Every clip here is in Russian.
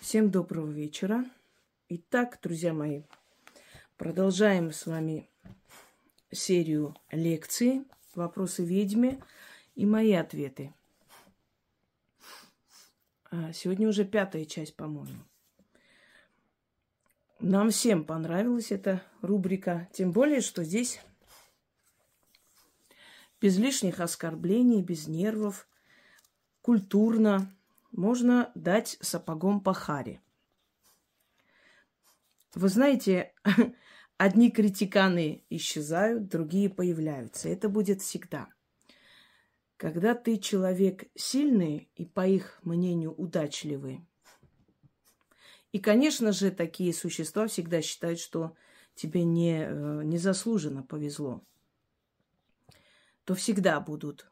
Всем доброго вечера. Итак, друзья мои, продолжаем с вами серию лекций «Вопросы ведьме» и мои ответы. А, сегодня уже пятая часть, по-моему. Нам всем понравилась эта рубрика, тем более, что здесь без лишних оскорблений, без нервов, культурно, можно дать сапогом по харе. Вы знаете, одни критиканы исчезают, другие появляются. Это будет всегда. Когда ты человек сильный и, по их мнению, удачливый, и, конечно же, такие существа всегда считают, что тебе не, э, незаслуженно повезло, то всегда будут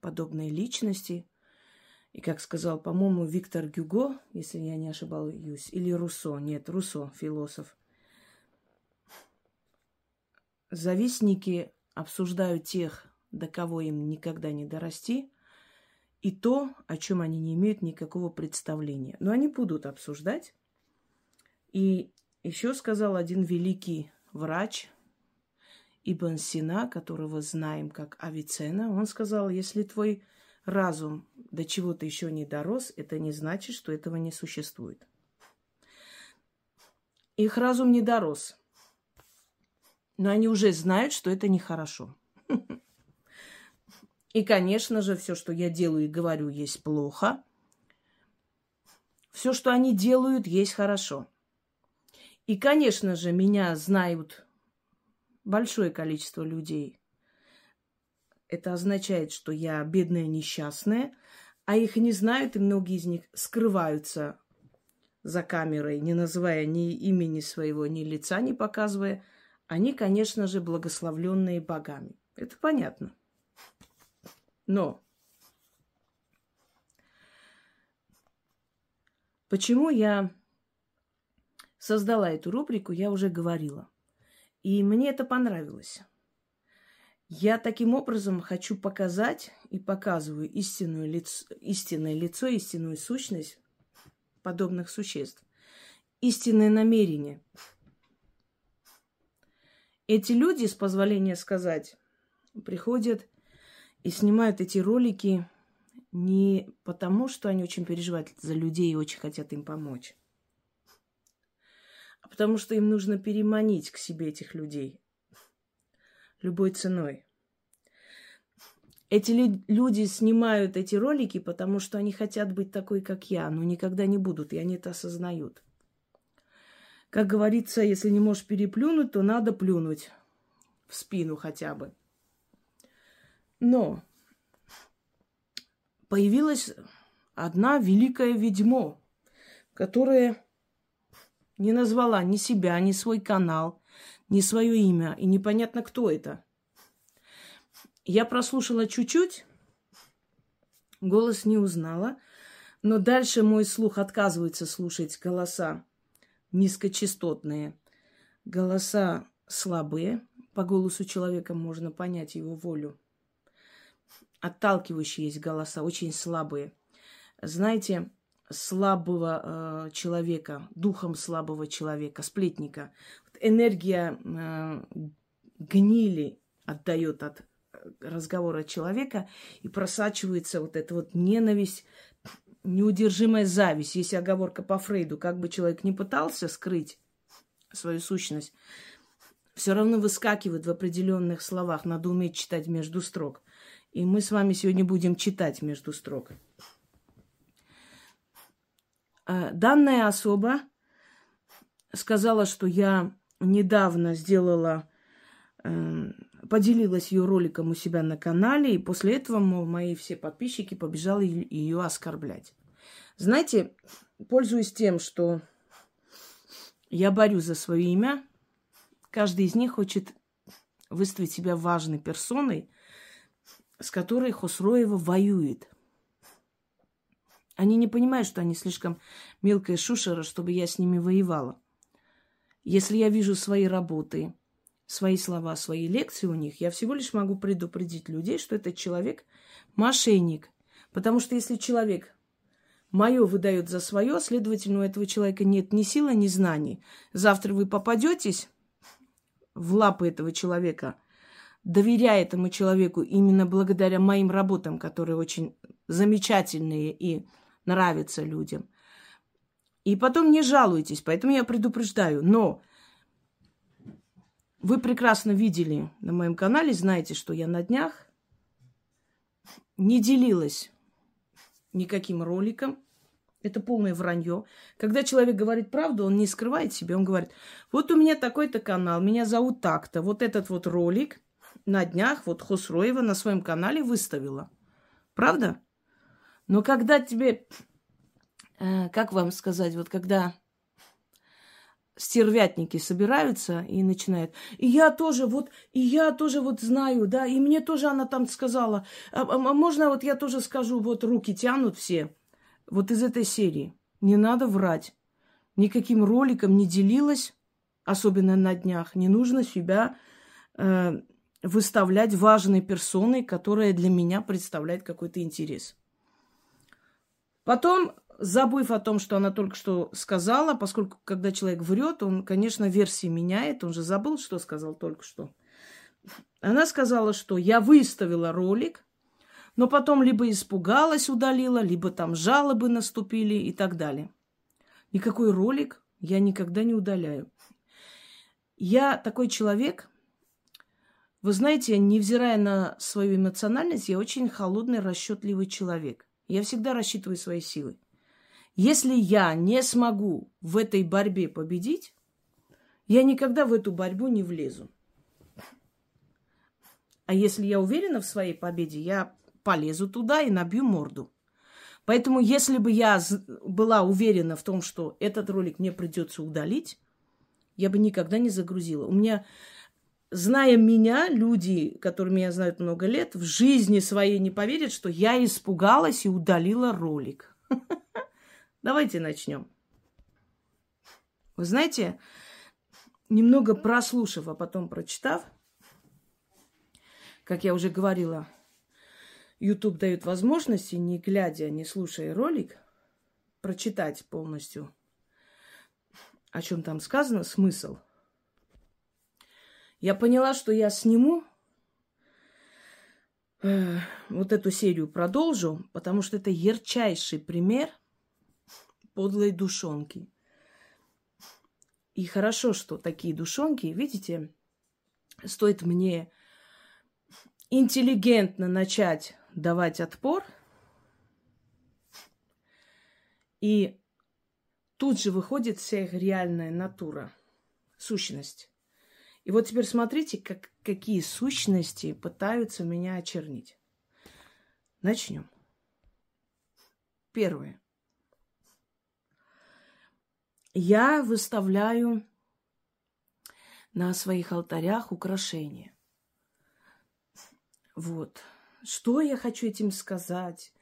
подобные личности, и, как сказал, по-моему, Виктор Гюго, если я не ошибаюсь, или Руссо, нет, Руссо, философ, завистники обсуждают тех, до кого им никогда не дорасти, и то, о чем они не имеют никакого представления. Но они будут обсуждать. И еще сказал один великий врач, Ибн Сина, которого знаем как Авицена, он сказал, если твой разум до чего-то еще не дорос, это не значит, что этого не существует. Их разум не дорос. Но они уже знают, что это нехорошо. И, конечно же, все, что я делаю и говорю, есть плохо. Все, что они делают, есть хорошо. И, конечно же, меня знают большое количество людей. Это означает, что я бедная несчастная, а их не знают, и многие из них скрываются за камерой, не называя ни имени своего, ни лица не показывая. Они, конечно же, благословленные богами. Это понятно. Но почему я создала эту рубрику, я уже говорила. И мне это понравилось. Я таким образом хочу показать и показываю истинную лицо, истинное лицо, истинную сущность подобных существ, истинное намерение. Эти люди, с позволения сказать, приходят и снимают эти ролики не потому, что они очень переживают за людей и очень хотят им помочь, а потому что им нужно переманить к себе этих людей любой ценой. Эти люди снимают эти ролики, потому что они хотят быть такой, как я, но никогда не будут, и они это осознают. Как говорится, если не можешь переплюнуть, то надо плюнуть в спину хотя бы. Но появилась одна великая ведьмо, которая не назвала ни себя, ни свой канал, ни свое имя, и непонятно, кто это – я прослушала чуть-чуть, голос не узнала, но дальше мой слух отказывается слушать голоса низкочастотные, голоса слабые. По голосу человека можно понять его волю. Отталкивающие есть голоса, очень слабые. Знаете, слабого э, человека, духом слабого человека, сплетника. Энергия э, гнили отдает от разговора человека, и просачивается вот эта вот ненависть, неудержимая зависть. Есть оговорка по Фрейду, как бы человек не пытался скрыть свою сущность, все равно выскакивает в определенных словах. Надо уметь читать между строк. И мы с вами сегодня будем читать между строк. А, данная особа сказала, что я недавно сделала эм, поделилась ее роликом у себя на канале, и после этого, мол, мои все подписчики побежали ее оскорблять. Знаете, пользуясь тем, что я борюсь за свое имя, каждый из них хочет выставить себя важной персоной, с которой Хосроева воюет. Они не понимают, что они слишком мелкая шушера, чтобы я с ними воевала. Если я вижу свои работы, свои слова, свои лекции у них, я всего лишь могу предупредить людей, что этот человек мошенник. Потому что если человек Мое выдает за свое, следовательно, у этого человека нет ни силы, ни знаний. Завтра вы попадетесь в лапы этого человека, доверяя этому человеку именно благодаря моим работам, которые очень замечательные и нравятся людям. И потом не жалуйтесь, поэтому я предупреждаю. Но вы прекрасно видели на моем канале, знаете, что я на днях не делилась никаким роликом. Это полное вранье. Когда человек говорит правду, он не скрывает себе. Он говорит, вот у меня такой-то канал, меня зовут так-то. Вот этот вот ролик на днях вот Хосроева на своем канале выставила. Правда? Но когда тебе, как вам сказать, вот когда стервятники собираются и начинают. И я тоже вот, и я тоже вот знаю, да, и мне тоже она там сказала. А, а можно вот я тоже скажу, вот руки тянут все. Вот из этой серии. Не надо врать. Никаким роликом не делилась, особенно на днях. Не нужно себя э, выставлять важной персоной, которая для меня представляет какой-то интерес. Потом забыв о том, что она только что сказала, поскольку когда человек врет, он, конечно, версии меняет, он же забыл, что сказал только что. Она сказала, что я выставила ролик, но потом либо испугалась, удалила, либо там жалобы наступили и так далее. Никакой ролик я никогда не удаляю. Я такой человек, вы знаете, невзирая на свою эмоциональность, я очень холодный, расчетливый человек. Я всегда рассчитываю свои силы. Если я не смогу в этой борьбе победить, я никогда в эту борьбу не влезу. А если я уверена в своей победе, я полезу туда и набью морду. Поэтому, если бы я была уверена в том, что этот ролик мне придется удалить, я бы никогда не загрузила. У меня, зная меня, люди, которые меня знают много лет, в жизни своей не поверят, что я испугалась и удалила ролик. Давайте начнем. Вы знаете, немного прослушав, а потом прочитав, как я уже говорила, YouTube дает возможности, не глядя, не слушая ролик, прочитать полностью, о чем там сказано, смысл. Я поняла, что я сниму э, вот эту серию, продолжу, потому что это ярчайший пример подлой душонки. И хорошо, что такие душонки, видите, стоит мне интеллигентно начать давать отпор, и тут же выходит вся их реальная натура, сущность. И вот теперь смотрите, как, какие сущности пытаются меня очернить. Начнем. Первое. Я выставляю на своих алтарях украшения. Вот. Что я хочу этим сказать?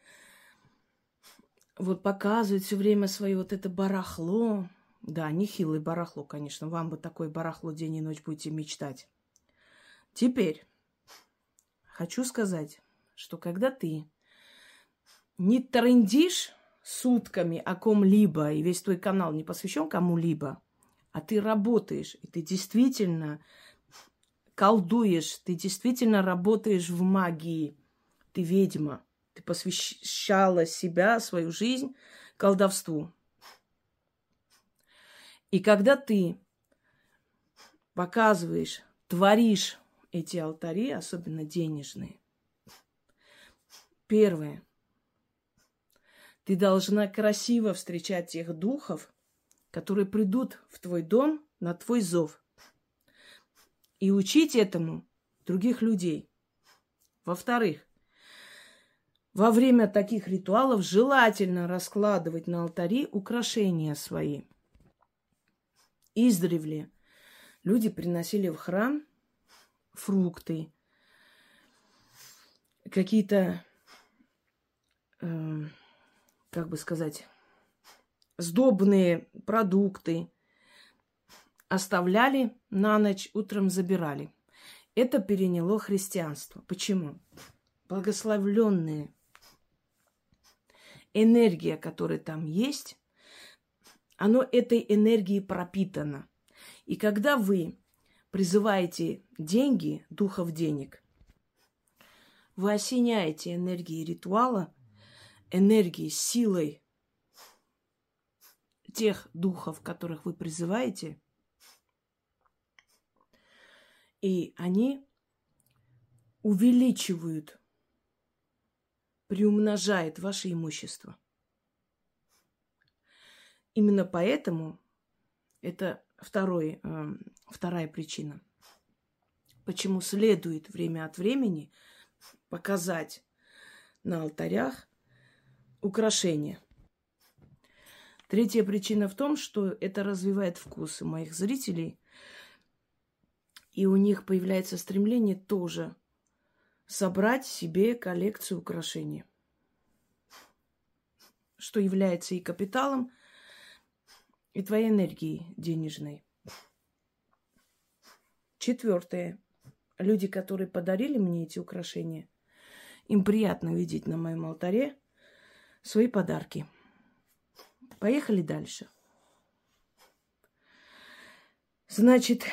Вот показывать все время свое вот это барахло. Да, нехилое барахло, конечно. Вам бы такое барахло день и ночь будете мечтать. Теперь хочу сказать, что когда ты не трендишь сутками о ком-либо, и весь твой канал не посвящен кому-либо, а ты работаешь, и ты действительно колдуешь, ты действительно работаешь в магии, ты ведьма, ты посвящала себя, свою жизнь колдовству. И когда ты показываешь, творишь эти алтари, особенно денежные, первое, ты должна красиво встречать тех духов, которые придут в твой дом на твой зов. И учить этому других людей. Во-вторых, во время таких ритуалов желательно раскладывать на алтари украшения свои. Издревле люди приносили в храм фрукты, какие-то э, как бы сказать, сдобные продукты оставляли на ночь, утром забирали. Это переняло христианство. Почему? Благословленные энергия, которая там есть, оно этой энергией пропитано. И когда вы призываете деньги, духов денег, вы осеняете энергией ритуала, энергией, силой тех духов, которых вы призываете, и они увеличивают, приумножает ваше имущество. Именно поэтому это второй, э, вторая причина, почему следует время от времени показать на алтарях украшения. Третья причина в том, что это развивает вкусы моих зрителей, и у них появляется стремление тоже собрать себе коллекцию украшений, что является и капиталом, и твоей энергией денежной. Четвертое. Люди, которые подарили мне эти украшения, им приятно видеть на моем алтаре свои подарки. Поехали дальше. Значит,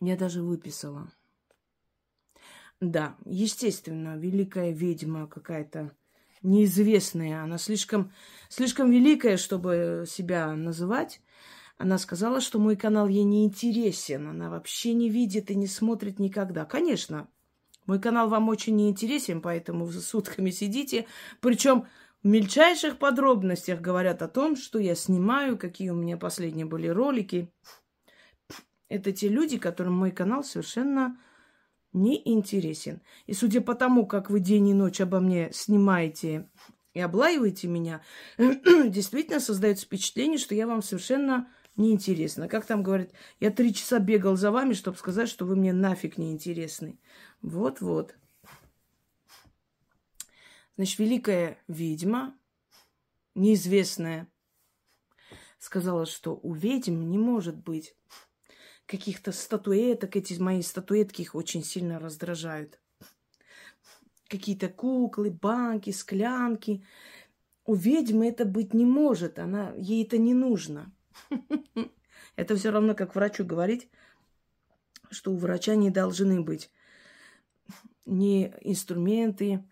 я даже выписала. Да, естественно, великая ведьма какая-то неизвестная. Она слишком, слишком великая, чтобы себя называть. Она сказала, что мой канал ей не интересен. Она вообще не видит и не смотрит никогда. Конечно, мой канал вам очень не интересен, поэтому сутками сидите. Причем в мельчайших подробностях говорят о том, что я снимаю, какие у меня последние были ролики. Это те люди, которым мой канал совершенно не интересен. И судя по тому, как вы день и ночь обо мне снимаете и облаиваете меня, действительно создается впечатление, что я вам совершенно неинтересна. Как там говорят, я три часа бегал за вами, чтобы сказать, что вы мне нафиг не интересны. Вот-вот. Значит, великая ведьма, неизвестная, сказала, что у ведьм не может быть каких-то статуэток. Эти мои статуэтки их очень сильно раздражают. Какие-то куклы, банки, склянки. У ведьмы это быть не может. Она, ей это не нужно. Это все равно, как врачу говорить, что у врача не должны быть ни инструменты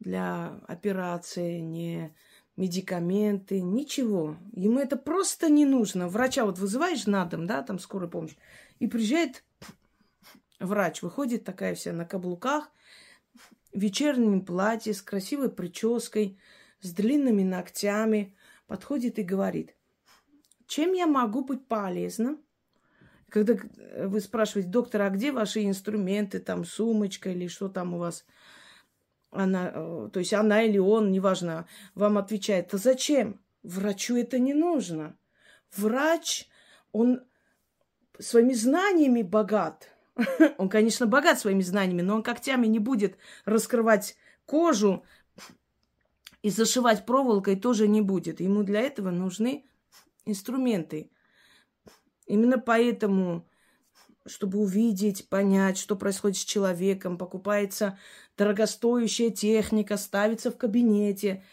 для операции, ни медикаменты, ничего. Ему это просто не нужно. Врача вот вызываешь на дом, да, там скорую помощь, и приезжает врач, выходит такая вся на каблуках, в вечернем платье, с красивой прической, с длинными ногтями, подходит и говорит, чем я могу быть полезным? Когда вы спрашиваете, доктор, а где ваши инструменты, там сумочка или что там у вас – она, э, то есть она или он, неважно, вам отвечает, а зачем? Врачу это не нужно. Врач, он своими знаниями богат. Он, конечно, богат своими знаниями, но он когтями не будет раскрывать кожу и зашивать проволокой тоже не будет. Ему для этого нужны инструменты. Именно поэтому чтобы увидеть, понять, что происходит с человеком. Покупается дорогостоящая техника, ставится в кабинете.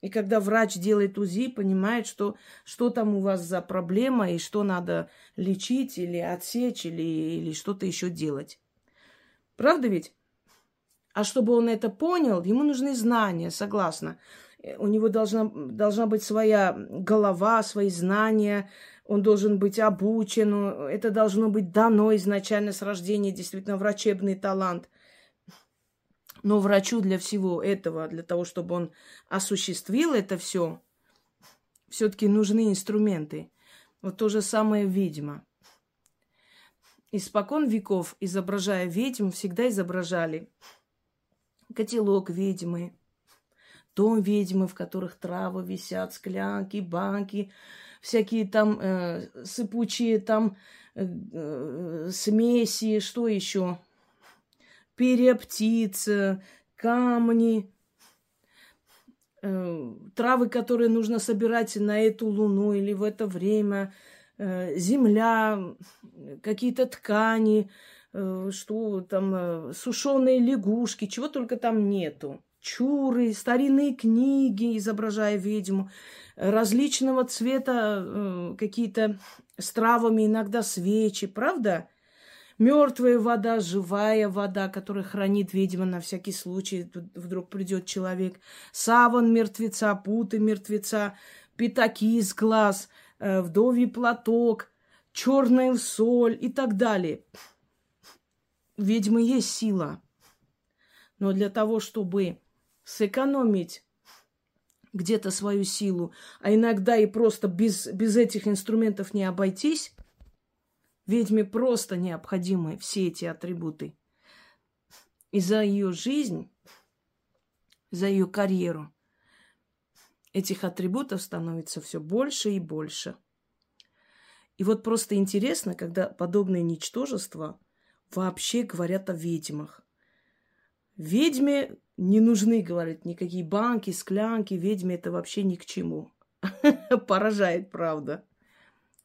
И когда врач делает УЗИ, понимает, что, что там у вас за проблема и что надо лечить или отсечь или, или что-то еще делать. Правда ведь? А чтобы он это понял, ему нужны знания, согласна. У него должна, должна быть своя голова, свои знания, он должен быть обучен, это должно быть дано изначально с рождения, действительно, врачебный талант. Но врачу для всего этого, для того, чтобы он осуществил это все, все-таки нужны инструменты. Вот то же самое ведьма. Испокон веков, изображая ведьм, всегда изображали котелок ведьмы, дом ведьмы, в которых травы висят, склянки, банки, всякие там э, сыпучие там э, э, смеси, что еще? Перья птиц, камни, э, травы, которые нужно собирать на эту луну или в это время, э, земля, какие-то ткани, э, что там, э, сушеные лягушки, чего только там нету текстуры, старинные книги, изображая ведьму, различного цвета э, какие-то с травами, иногда свечи, правда? Мертвая вода, живая вода, которая хранит ведьма на всякий случай. вдруг придет человек. Саван мертвеца, путы мертвеца, пятаки из глаз, э, вдовий платок, черная соль и так далее. Ведьмы есть сила. Но для того, чтобы сэкономить где-то свою силу, а иногда и просто без, без этих инструментов не обойтись, ведьме просто необходимы все эти атрибуты. И за ее жизнь, за ее карьеру этих атрибутов становится все больше и больше. И вот просто интересно, когда подобные ничтожества вообще говорят о ведьмах. Ведьме не нужны, говорят, никакие банки, склянки. Ведьме это вообще ни к чему. Поражает, правда.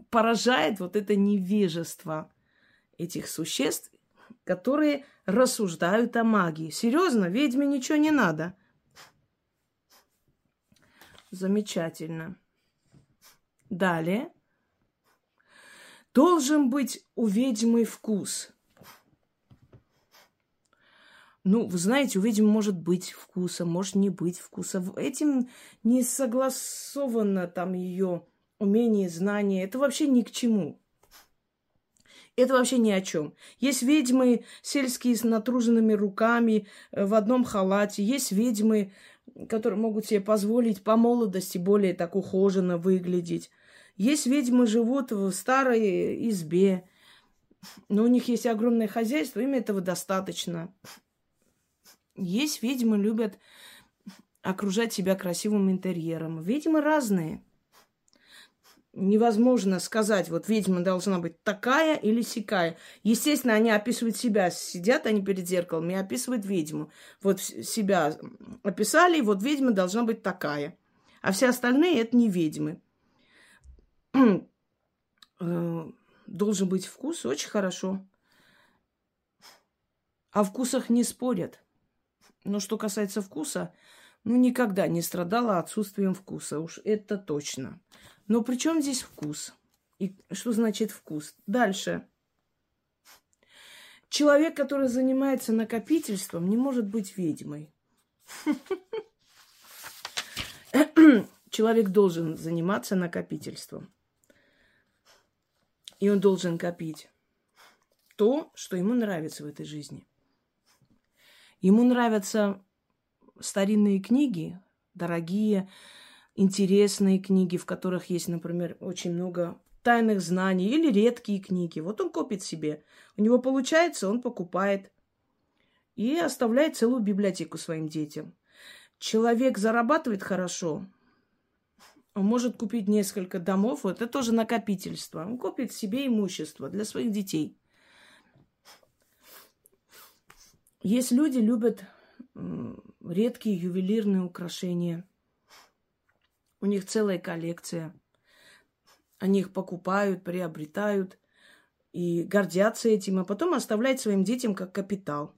Поражает вот это невежество этих существ, которые рассуждают о магии. Серьезно, ведьме ничего не надо. Замечательно. Далее. Должен быть у ведьмы вкус. Ну, вы знаете, у ведьмы может быть вкуса, может не быть вкуса. Этим не согласовано там ее умение, знание. Это вообще ни к чему. Это вообще ни о чем. Есть ведьмы сельские с натруженными руками э, в одном халате. Есть ведьмы, которые могут себе позволить по молодости более так ухоженно выглядеть. Есть ведьмы живут в старой избе, но у них есть огромное хозяйство, им этого достаточно. Есть ведьмы, любят окружать себя красивым интерьером. Ведьмы разные. Невозможно сказать, вот ведьма должна быть такая или сякая. Естественно, они описывают себя. Сидят они перед зеркалом и описывают ведьму. Вот себя описали, и вот ведьма должна быть такая. А все остальные это не ведьмы. Э, должен быть вкус, очень хорошо. О вкусах не спорят. Но что касается вкуса, ну, никогда не страдала отсутствием вкуса, уж это точно. Но при чем здесь вкус? И что значит вкус? Дальше. Человек, который занимается накопительством, не может быть ведьмой. Человек должен заниматься накопительством. И он должен копить то, что ему нравится в этой жизни. Ему нравятся старинные книги, дорогие, интересные книги, в которых есть, например, очень много тайных знаний или редкие книги. Вот он копит себе. У него получается, он покупает и оставляет целую библиотеку своим детям. Человек зарабатывает хорошо, он может купить несколько домов, это тоже накопительство. Он копит себе имущество для своих детей. Есть люди, любят редкие ювелирные украшения. У них целая коллекция. Они их покупают, приобретают и гордятся этим, а потом оставляют своим детям как капитал.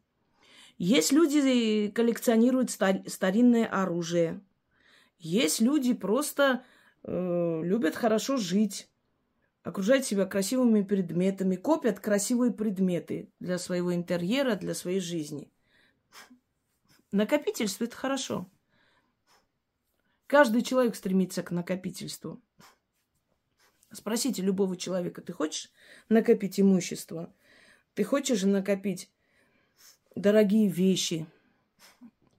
Есть люди, коллекционируют старинное оружие. Есть люди, просто э, любят хорошо жить окружать себя красивыми предметами, копят красивые предметы для своего интерьера, для своей жизни. Накопительство – это хорошо. Каждый человек стремится к накопительству. Спросите любого человека, ты хочешь накопить имущество? Ты хочешь накопить дорогие вещи?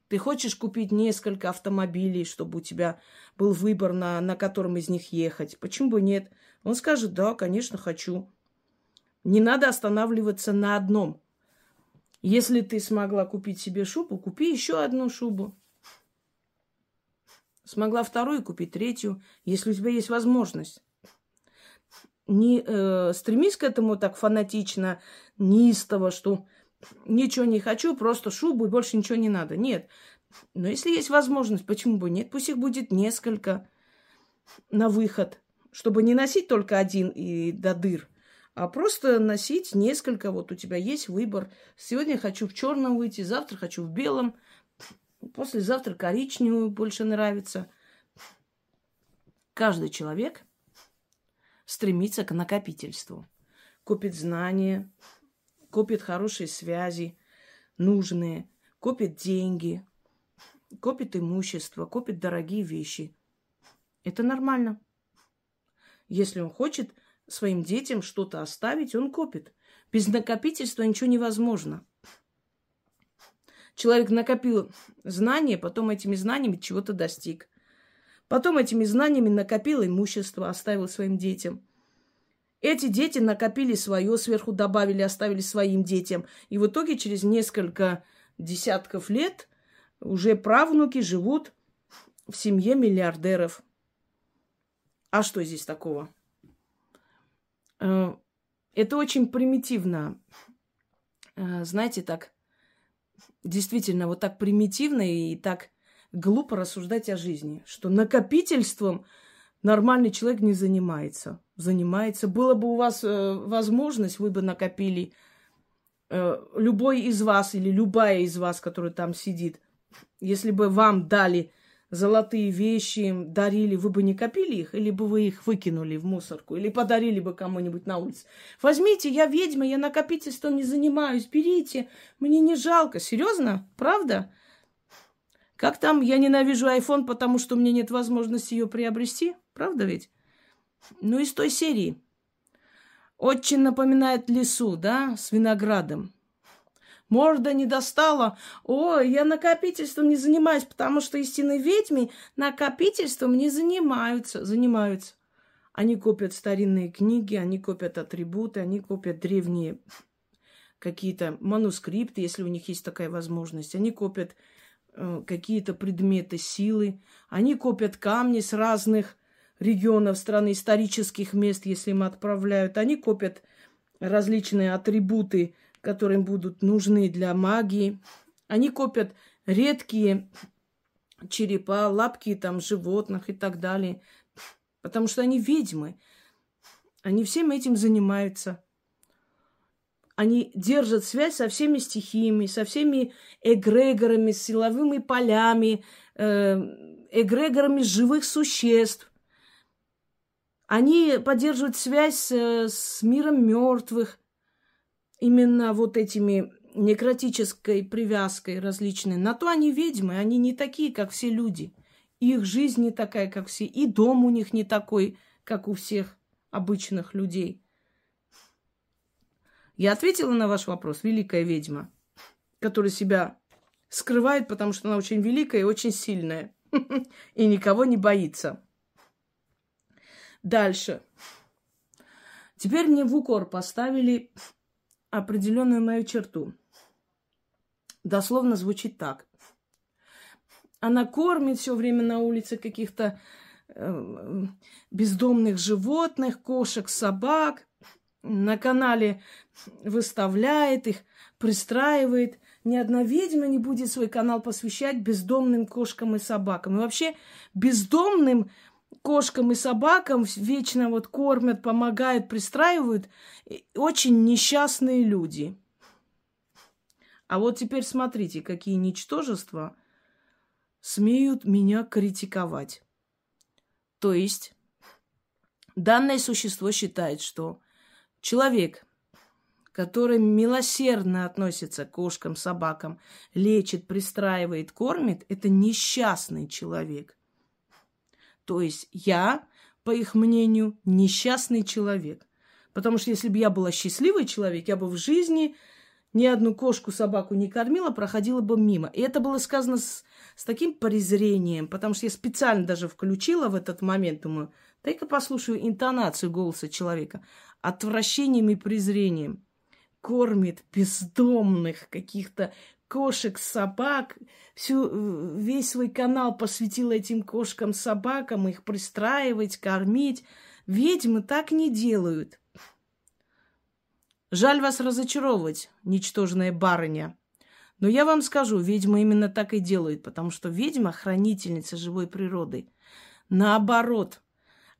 Ты хочешь купить несколько автомобилей, чтобы у тебя был выбор, на, на котором из них ехать? Почему бы нет? Он скажет, да, конечно, хочу. Не надо останавливаться на одном. Если ты смогла купить себе шубу, купи еще одну шубу. Смогла вторую купить третью, если у тебя есть возможность. Не э, стремись к этому так фанатично, неистово, что ничего не хочу, просто шубу и больше ничего не надо. Нет. Но если есть возможность, почему бы нет? Пусть их будет несколько на выход чтобы не носить только один и до дыр, а просто носить несколько. Вот у тебя есть выбор. Сегодня хочу в черном выйти, завтра хочу в белом. послезавтра коричневую больше нравится. Каждый человек стремится к накопительству. Купит знания, копит хорошие связи, нужные, копит деньги, копит имущество, копит дорогие вещи. Это нормально. Если он хочет своим детям что-то оставить, он копит. Без накопительства ничего невозможно. Человек накопил знания, потом этими знаниями чего-то достиг. Потом этими знаниями накопил имущество, оставил своим детям. Эти дети накопили свое, сверху добавили, оставили своим детям. И в итоге через несколько десятков лет уже правнуки живут в семье миллиардеров. А что здесь такого? Э, это очень примитивно. Э, знаете, так действительно вот так примитивно и так глупо рассуждать о жизни, что накопительством нормальный человек не занимается. Занимается. Было бы у вас э, возможность, вы бы накопили э, любой из вас или любая из вас, которая там сидит, если бы вам дали золотые вещи дарили, вы бы не копили их, или бы вы их выкинули в мусорку, или подарили бы кому-нибудь на улице. Возьмите, я ведьма, я накопительством не занимаюсь, берите, мне не жалко. Серьезно? Правда? Как там, я ненавижу iPhone, потому что у меня нет возможности ее приобрести? Правда ведь? Ну, из той серии. Очень напоминает лесу, да, с виноградом. Морда не достала. О, я накопительством не занимаюсь, потому что истинные ведьмы накопительством не занимаются. Занимаются. Они копят старинные книги, они копят атрибуты, они копят древние какие-то манускрипты, если у них есть такая возможность. Они копят э, какие-то предметы силы. Они копят камни с разных регионов страны, исторических мест, если им отправляют. Они копят различные атрибуты которые будут нужны для магии. Они копят редкие черепа, лапки там животных и так далее. Потому что они ведьмы. Они всем этим занимаются. Они держат связь со всеми стихиями, со всеми эгрегорами, силовыми полями, э, эгрегорами живых существ. Они поддерживают связь с, с миром мертвых именно вот этими некротической привязкой различной. На то они ведьмы, они не такие, как все люди. Их жизнь не такая, как все, и дом у них не такой, как у всех обычных людей. Я ответила на ваш вопрос, великая ведьма, которая себя скрывает, потому что она очень великая и очень сильная, и никого не боится. Дальше. Теперь мне в укор поставили определенную мою черту. Дословно звучит так. Она кормит все время на улице каких-то э, бездомных животных, кошек, собак. На канале выставляет их, пристраивает. Ни одна ведьма не будет свой канал посвящать бездомным кошкам и собакам. И вообще бездомным кошкам и собакам вечно вот кормят, помогают, пристраивают очень несчастные люди. А вот теперь смотрите, какие ничтожества смеют меня критиковать. То есть данное существо считает, что человек, который милосердно относится к кошкам, собакам, лечит, пристраивает, кормит, это несчастный человек – то есть я, по их мнению, несчастный человек. Потому что если бы я была счастливый человек, я бы в жизни ни одну кошку, собаку не кормила, проходила бы мимо. И это было сказано с, с таким презрением, потому что я специально даже включила в этот момент, думаю, дай-ка послушаю интонацию голоса человека. Отвращением и презрением. Кормит бездомных каких-то кошек, собак, всю, э, весь свой канал посвятил этим кошкам, собакам, их пристраивать, кормить. Ведьмы так не делают. Жаль вас разочаровывать, ничтожная барыня. Но я вам скажу, ведьма именно так и делает, потому что ведьма – хранительница живой природы. Наоборот,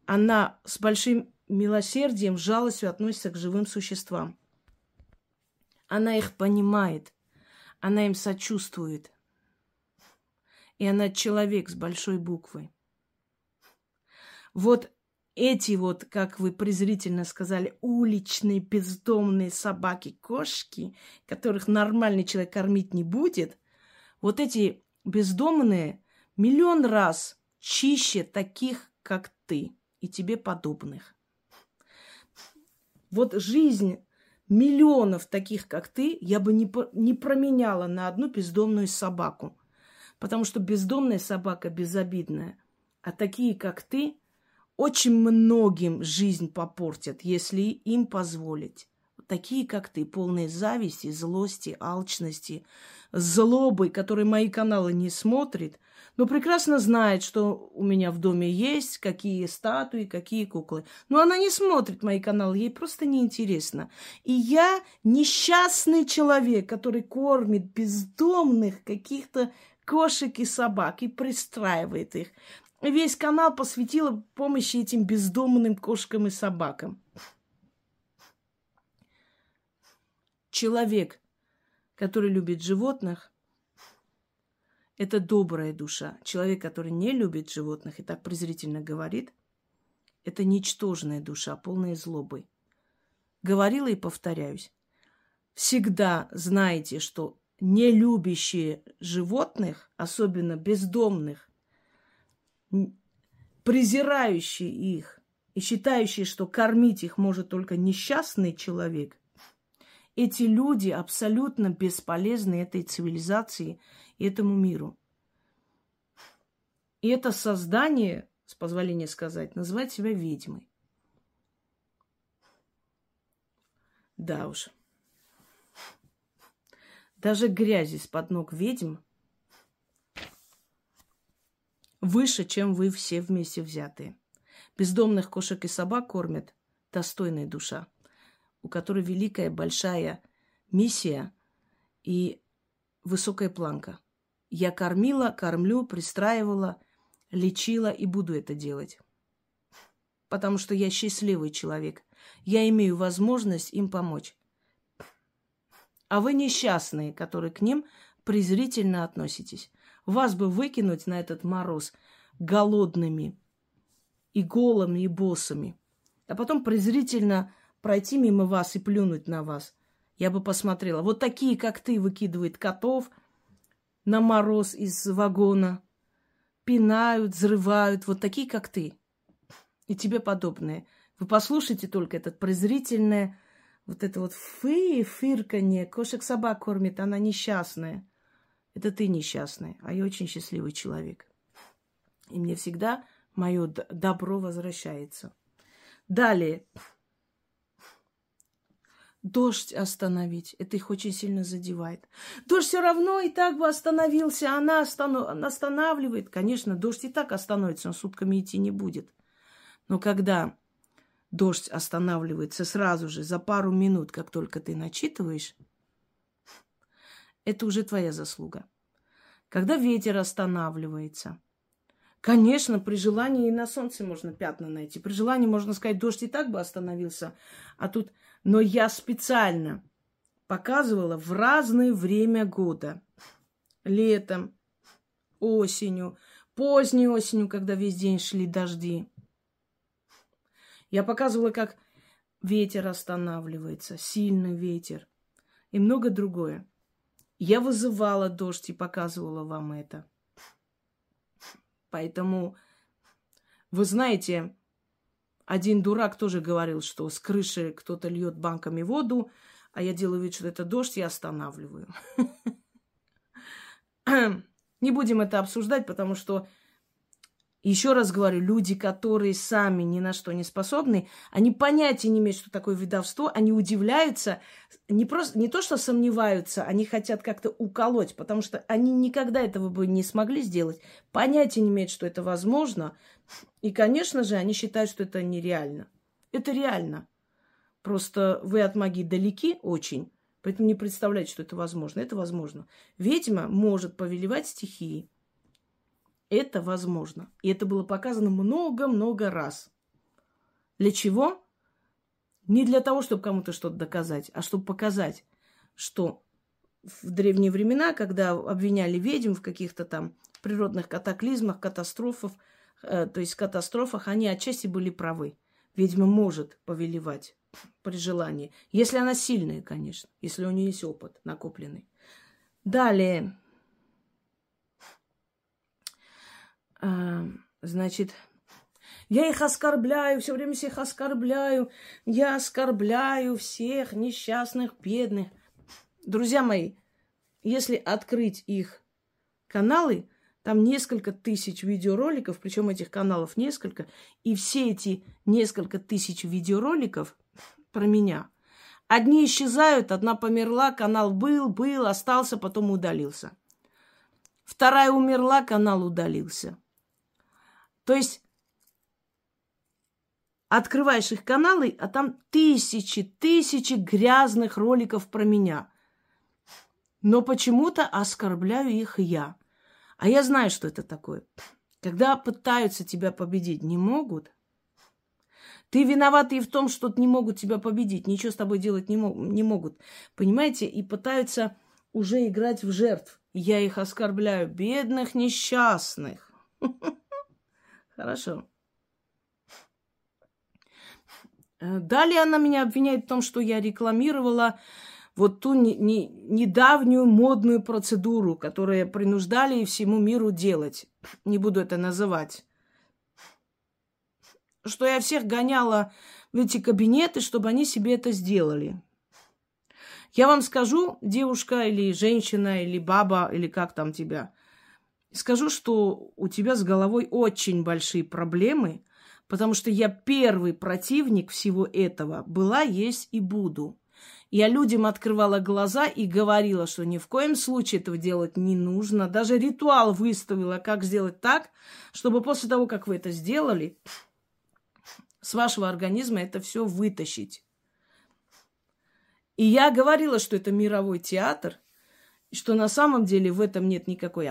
она с большим милосердием, жалостью относится к живым существам. Она их понимает. Она им сочувствует. И она человек с большой буквы. Вот эти вот, как вы презрительно сказали, уличные бездомные собаки, кошки, которых нормальный человек кормить не будет, вот эти бездомные миллион раз чище таких, как ты и тебе подобных. Вот жизнь миллионов таких, как ты, я бы не, не променяла на одну бездомную собаку. Потому что бездомная собака безобидная. А такие, как ты, очень многим жизнь попортят, если им позволить. Такие, как ты, полные зависти, злости, алчности, злобы, которые мои каналы не смотрят, но прекрасно знает, что у меня в доме есть, какие статуи, какие куклы. Но она не смотрит мои каналы, ей просто неинтересно. И я несчастный человек, который кормит бездомных каких-то кошек и собак и пристраивает их. Весь канал посвятила помощи этим бездомным кошкам и собакам. Человек, который любит животных, это добрая душа. Человек, который не любит животных и так презрительно говорит, это ничтожная душа, полная злобы. Говорила и повторяюсь. Всегда знайте, что не любящие животных, особенно бездомных, презирающие их и считающие, что кормить их может только несчастный человек, эти люди абсолютно бесполезны этой цивилизации и этому миру. И это создание, с позволения сказать, называет себя ведьмой. Да уж. Даже грязь из-под ног ведьм выше, чем вы все вместе взятые. Бездомных кошек и собак кормят достойная душа, у которой великая большая миссия и высокая планка. Я кормила, кормлю, пристраивала, лечила и буду это делать. Потому что я счастливый человек. Я имею возможность им помочь. А вы несчастные, которые к ним презрительно относитесь. Вас бы выкинуть на этот мороз голодными и голыми, и боссами. А потом презрительно пройти мимо вас и плюнуть на вас. Я бы посмотрела. Вот такие, как ты, выкидывают котов на мороз из вагона. Пинают, взрывают. Вот такие, как ты. И тебе подобные. Вы послушайте только этот презрительное, вот это вот фы, фырканье. Кошек собак кормит, она несчастная. Это ты несчастный, а я очень счастливый человек. И мне всегда мое добро возвращается. Далее. Дождь остановить. Это их очень сильно задевает. Дождь все равно и так бы остановился. Она останавливает. Конечно, дождь и так остановится, он сутками идти не будет. Но когда дождь останавливается сразу же, за пару минут, как только ты начитываешь, это уже твоя заслуга. Когда ветер останавливается, конечно, при желании и на солнце можно пятна найти. При желании можно сказать, дождь и так бы остановился, а тут... Но я специально показывала в разное время года. Летом, осенью, поздней осенью, когда весь день шли дожди. Я показывала, как ветер останавливается, сильный ветер и много другое. Я вызывала дождь и показывала вам это. Поэтому, вы знаете, один дурак тоже говорил, что с крыши кто-то льет банками воду, а я делаю вид, что это дождь, и останавливаю. Не будем это обсуждать, потому что еще раз говорю, люди, которые сами ни на что не способны, они понятия не имеют, что такое ведовство, они удивляются, не, просто, не то, что сомневаются, они хотят как-то уколоть, потому что они никогда этого бы не смогли сделать, понятия не имеют, что это возможно, и, конечно же, они считают, что это нереально. Это реально. Просто вы от магии далеки очень, поэтому не представляете, что это возможно. Это возможно. Ведьма может повелевать стихией. Это возможно. И это было показано много-много раз. Для чего? Не для того, чтобы кому-то что-то доказать, а чтобы показать, что в древние времена, когда обвиняли ведьм в каких-то там природных катаклизмах, катастрофах, э, то есть катастрофах, они отчасти были правы. Ведьма может повелевать при желании. Если она сильная, конечно. Если у нее есть опыт накопленный. Далее. А, значит, я их оскорбляю, все время всех оскорбляю. Я оскорбляю всех несчастных, бедных. Друзья мои, если открыть их каналы, там несколько тысяч видеороликов, причем этих каналов несколько, и все эти несколько тысяч видеороликов про меня. Одни исчезают, одна померла, канал был, был, остался, потом удалился. Вторая умерла, канал удалился. То есть открываешь их каналы, а там тысячи, тысячи грязных роликов про меня. Но почему-то оскорбляю их я. А я знаю, что это такое. Когда пытаются тебя победить, не могут. Ты виноват и в том, что не могут тебя победить. Ничего с тобой делать не, мог, не могут. Понимаете? И пытаются уже играть в жертв. Я их оскорбляю. Бедных, несчастных. Хорошо. Далее она меня обвиняет в том, что я рекламировала вот ту не, не, недавнюю модную процедуру, которую принуждали всему миру делать. Не буду это называть. Что я всех гоняла в эти кабинеты, чтобы они себе это сделали. Я вам скажу, девушка или женщина, или баба, или как там тебя, скажу, что у тебя с головой очень большие проблемы, потому что я первый противник всего этого была, есть и буду. Я людям открывала глаза и говорила, что ни в коем случае этого делать не нужно. Даже ритуал выставила, как сделать так, чтобы после того, как вы это сделали, с вашего организма это все вытащить. И я говорила, что это мировой театр, что на самом деле в этом нет никакой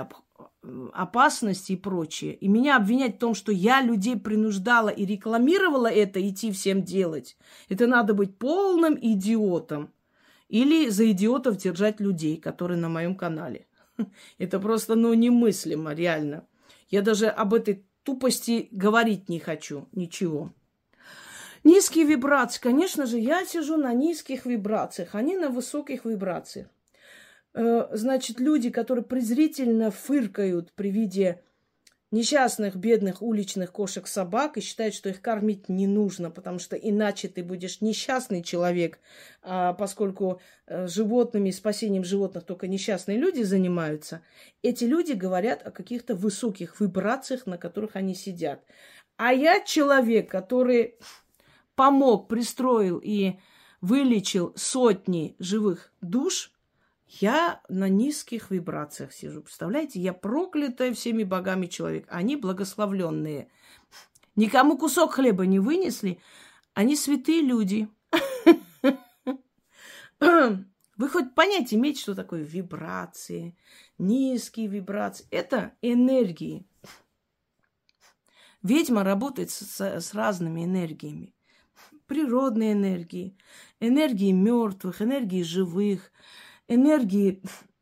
опасности и прочее. И меня обвинять в том, что я людей принуждала и рекламировала это идти всем делать, это надо быть полным идиотом. Или за идиотов держать людей, которые на моем канале. Это просто, ну, немыслимо, реально. Я даже об этой тупости говорить не хочу. Ничего. Низкие вибрации. Конечно же, я сижу на низких вибрациях, они на высоких вибрациях. Э, значит, люди, которые презрительно фыркают при виде несчастных, бедных уличных кошек, собак и считают, что их кормить не нужно, потому что иначе ты будешь несчастный человек, а поскольку э, животными, спасением животных только несчастные люди занимаются, эти люди говорят о каких-то высоких вибрациях, на которых они сидят. А я человек, который помог, пристроил и вылечил сотни живых душ – я на низких вибрациях сижу. Представляете, я проклятая всеми богами человек. Они благословленные. Никому кусок хлеба не вынесли. Они святые люди. Вы хоть понять имеете, что такое вибрации, низкие вибрации? Это энергии. Ведьма работает с, с разными энергиями. Природные энергии, энергии мертвых, энергии живых, энергии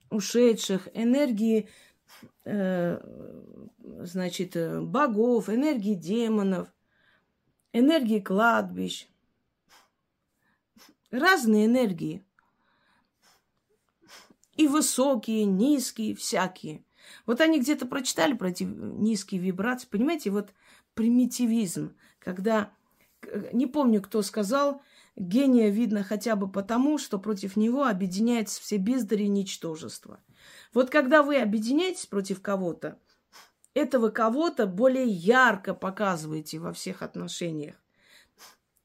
ушедших, энергии, э, значит, богов, энергии демонов, энергии кладбищ. Разные энергии. И высокие, низкие, всякие. Вот они где-то прочитали про эти низкие вибрации. Понимаете, вот примитивизм, когда, не помню, кто сказал, Гения видно хотя бы потому, что против него объединяются все бездари и ничтожества. Вот когда вы объединяетесь против кого-то, этого кого-то более ярко показываете во всех отношениях.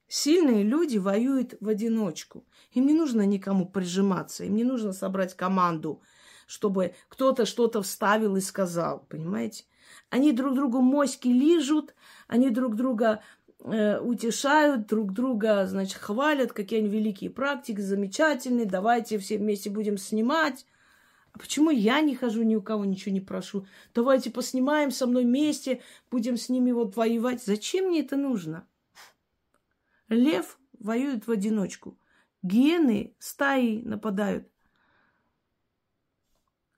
Сильные люди воюют в одиночку. Им не нужно никому прижиматься, им не нужно собрать команду, чтобы кто-то что-то вставил и сказал, понимаете? Они друг другу моськи лижут, они друг друга утешают друг друга, значит, хвалят, какие они великие практики, замечательные, давайте все вместе будем снимать. А почему я не хожу, ни у кого ничего не прошу? Давайте поснимаем со мной вместе, будем с ними вот воевать. Зачем мне это нужно? Лев воюет в одиночку. Гены стаи нападают.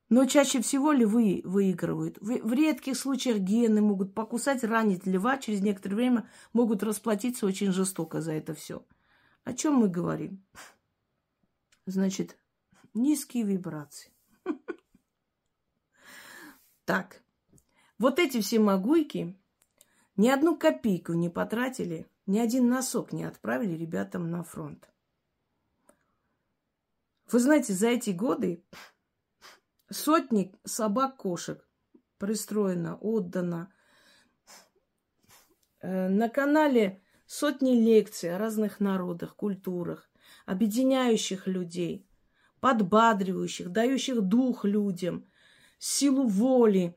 Но чаще всего львы выигрывают. В, редких случаях гены могут покусать, ранить льва, через некоторое время могут расплатиться очень жестоко за это все. О чем мы говорим? Значит, низкие вибрации. Так, вот эти все могуйки ни одну копейку не потратили, ни один носок не отправили ребятам на фронт. Вы знаете, за эти годы сотни собак-кошек пристроено, отдано. Э, на канале сотни лекций о разных народах, культурах, объединяющих людей, подбадривающих, дающих дух людям, силу воли,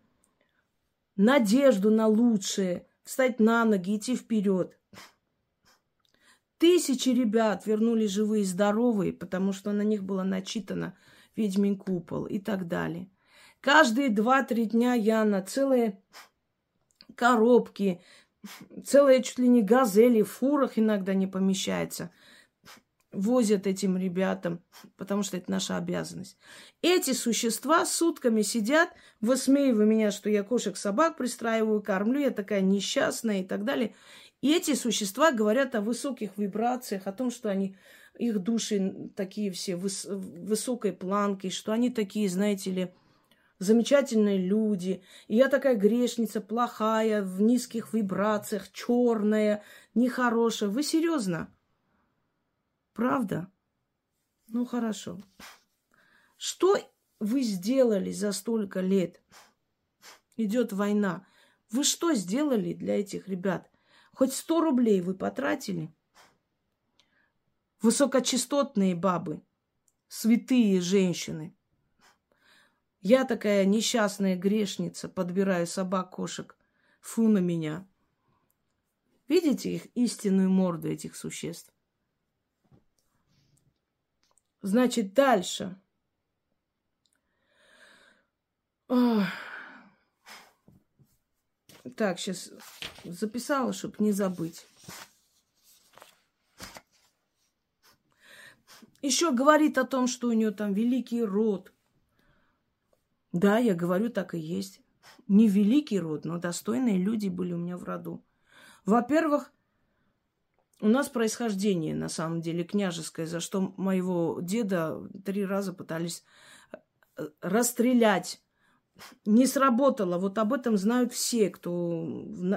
надежду на лучшее, встать на ноги, идти вперед. Тысячи ребят вернулись живые и здоровые, потому что на них было начитано «Ведьмин купол» и так далее. Каждые два-три дня я на целые коробки, целые чуть ли не газели в фурах иногда не помещается. Возят этим ребятам, потому что это наша обязанность. Эти существа сутками сидят, высмеивая меня, что я кошек-собак пристраиваю, кормлю, я такая несчастная и так далее. И эти существа говорят о высоких вибрациях, о том, что они их души такие все выс- высокой планки, что они такие, знаете ли, замечательные люди. И я такая грешница, плохая, в низких вибрациях, черная, нехорошая. Вы серьезно? Правда? Ну хорошо. Что вы сделали за столько лет? Идет война. Вы что сделали для этих ребят? Хоть сто рублей вы потратили? Высокочастотные бабы, святые женщины – я такая несчастная грешница, подбираю собак, кошек. Фу на меня. Видите их истинную морду этих существ? Значит, дальше. Ох. Так, сейчас записала, чтобы не забыть. Еще говорит о том, что у нее там великий род, да, я говорю, так и есть. Не великий род, но достойные люди были у меня в роду. Во-первых, у нас происхождение, на самом деле, княжеское, за что моего деда три раза пытались э, расстрелять. Не сработало. Вот об этом знают все, кто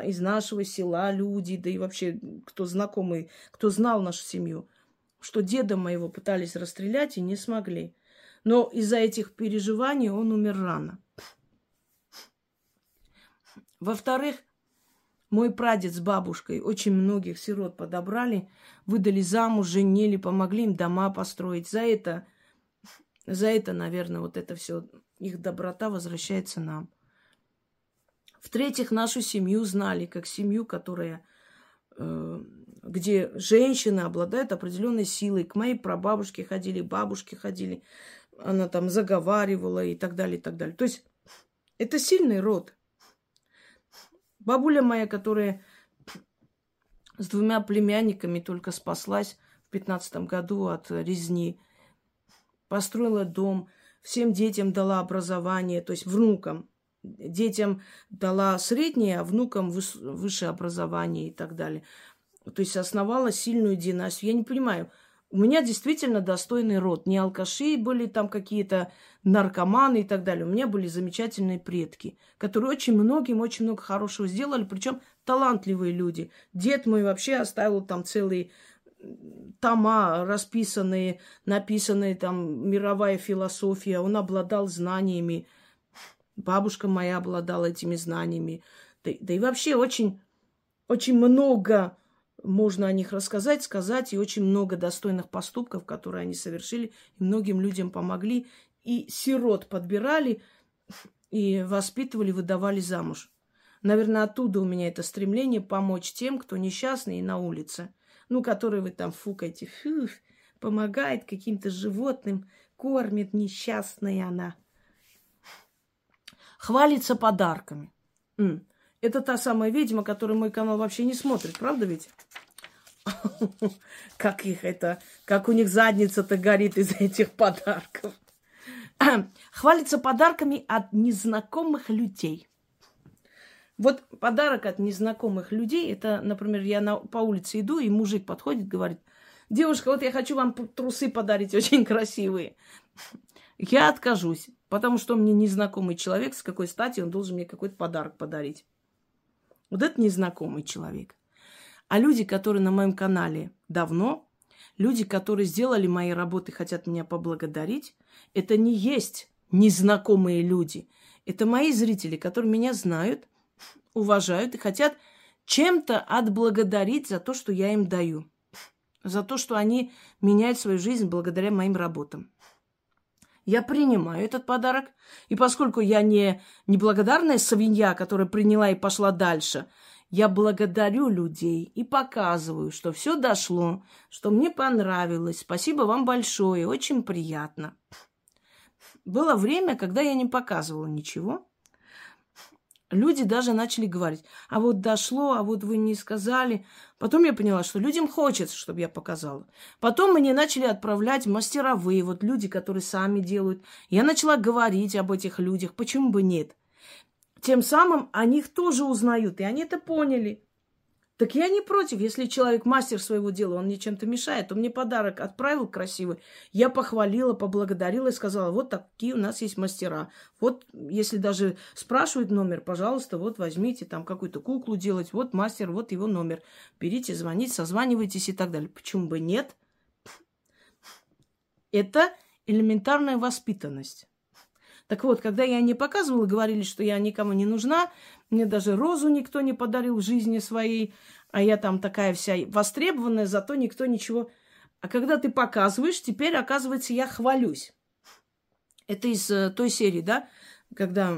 из нашего села люди, да и вообще кто знакомый, кто знал нашу семью, что деда моего пытались расстрелять и не смогли. Но из-за этих переживаний он умер рано. Во-вторых, мой прадед с бабушкой очень многих сирот подобрали, выдали замуж, женили, помогли им дома построить. За это, за это, наверное, вот это все, их доброта возвращается нам. В-третьих, нашу семью знали как семью, которая, э, где женщины обладают определенной силой. К моей прабабушке ходили, бабушке ходили она там заговаривала и так далее, и так далее. То есть это сильный род. Бабуля моя, которая с двумя племянниками только спаслась в пятнадцатом году от резни, построила дом, всем детям дала образование, то есть внукам. Детям дала среднее, а внукам высшее образование и так далее. То есть основала сильную династию. Я не понимаю, у меня действительно достойный род. Не алкаши были там какие-то наркоманы и так далее. У меня были замечательные предки, которые очень многим очень много хорошего сделали, причем талантливые люди. Дед мой вообще оставил там целые тома расписанные, написанные там мировая философия. Он обладал знаниями. Бабушка моя обладала этими знаниями. Да, да и вообще очень, очень много можно о них рассказать, сказать, и очень много достойных поступков, которые они совершили, и многим людям помогли, и сирот подбирали, и воспитывали, выдавали замуж. Наверное, оттуда у меня это стремление помочь тем, кто несчастный и на улице. Ну, которые вы там фукаете. Фу, помогает каким-то животным, кормит несчастная она. Хвалится подарками. Это та самая ведьма, которая мой канал вообще не смотрит, правда ведь? Как их это, как у них задница-то горит из этих подарков. хвалится подарками от незнакомых людей. Вот подарок от незнакомых людей, это, например, я на, по улице иду, и мужик подходит, говорит, девушка, вот я хочу вам трусы подарить, очень красивые. Я откажусь, потому что мне незнакомый человек, с какой стати он должен мне какой-то подарок подарить. Вот это незнакомый человек. А люди, которые на моем канале давно, люди, которые сделали мои работы, хотят меня поблагодарить, это не есть незнакомые люди. Это мои зрители, которые меня знают, уважают и хотят чем-то отблагодарить за то, что я им даю. За то, что они меняют свою жизнь благодаря моим работам. Я принимаю этот подарок. И поскольку я не неблагодарная свинья, которая приняла и пошла дальше, я благодарю людей и показываю, что все дошло, что мне понравилось. Спасибо вам большое, очень приятно. Было время, когда я не показывала ничего. Люди даже начали говорить, а вот дошло, а вот вы не сказали. Потом я поняла, что людям хочется, чтобы я показала. Потом мне начали отправлять мастеровые, вот люди, которые сами делают. Я начала говорить об этих людях, почему бы нет. Тем самым о них тоже узнают, и они это поняли. Так я не против, если человек мастер своего дела, он мне чем-то мешает. Он мне подарок отправил красивый. Я похвалила, поблагодарила и сказала, вот такие у нас есть мастера. Вот, если даже спрашивают номер, пожалуйста, вот возьмите там какую-то куклу делать. Вот мастер, вот его номер. Берите, звоните, созванивайтесь и так далее. Почему бы нет? Это элементарная воспитанность. Так вот, когда я не показывала, говорили, что я никому не нужна, мне даже розу никто не подарил в жизни своей, а я там такая вся востребованная, зато никто ничего... А когда ты показываешь, теперь, оказывается, я хвалюсь. Это из э, той серии, да, когда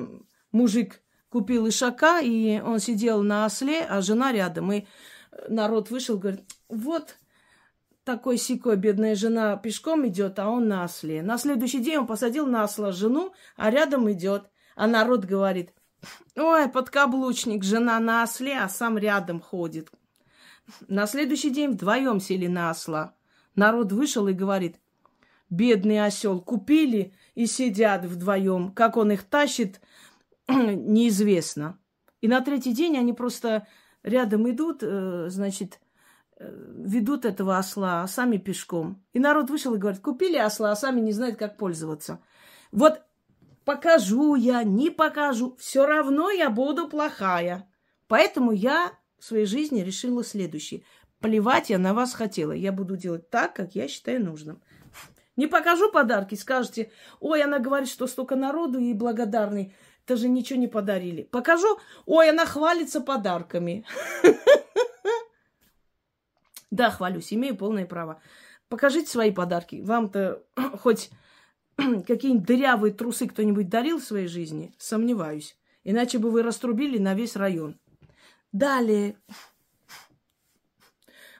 мужик купил ишака, и он сидел на осле, а жена рядом. И народ вышел, говорит, вот такой сикой бедная жена пешком идет, а он на осле. На следующий день он посадил на осла жену, а рядом идет. А народ говорит, ой, подкаблучник, жена на осле, а сам рядом ходит. На следующий день вдвоем сели на осла. Народ вышел и говорит, бедный осел, купили и сидят вдвоем. Как он их тащит, неизвестно. И на третий день они просто рядом идут, э, значит, ведут этого осла, а сами пешком. И народ вышел и говорит, купили осла, а сами не знают, как пользоваться. Вот покажу я, не покажу, все равно я буду плохая. Поэтому я в своей жизни решила следующее. Плевать я на вас хотела. Я буду делать так, как я считаю нужным. Не покажу подарки, скажете, ой, она говорит, что столько народу и благодарный. Даже ничего не подарили. Покажу, ой, она хвалится подарками. Да, хвалюсь, имею полное право. Покажите свои подарки. Вам-то хоть какие-нибудь дырявые трусы кто-нибудь дарил в своей жизни? Сомневаюсь. Иначе бы вы раструбили на весь район. Далее.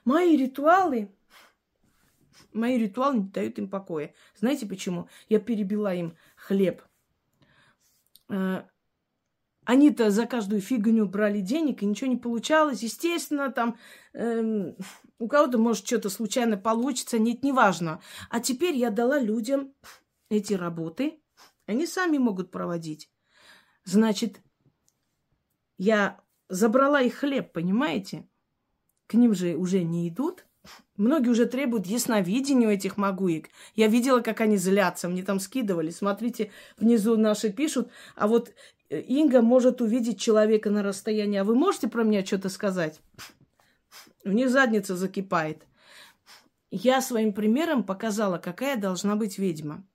Мои ритуалы, мои ритуалы не дают им покоя. Знаете почему? Я перебила им хлеб. Э, они-то за каждую фигню брали денег, и ничего не получалось. Естественно, там эм, у кого-то, может, что-то случайно получится, нет, неважно. А теперь я дала людям эти работы, они сами могут проводить. Значит, я забрала их хлеб, понимаете? К ним же уже не идут. Многие уже требуют ясновидения у этих магуек. Я видела, как они злятся, мне там скидывали. Смотрите, внизу наши пишут, а вот Инга может увидеть человека на расстоянии. А вы можете про меня что-то сказать? У них задница закипает. Я своим примером показала, какая должна быть ведьма.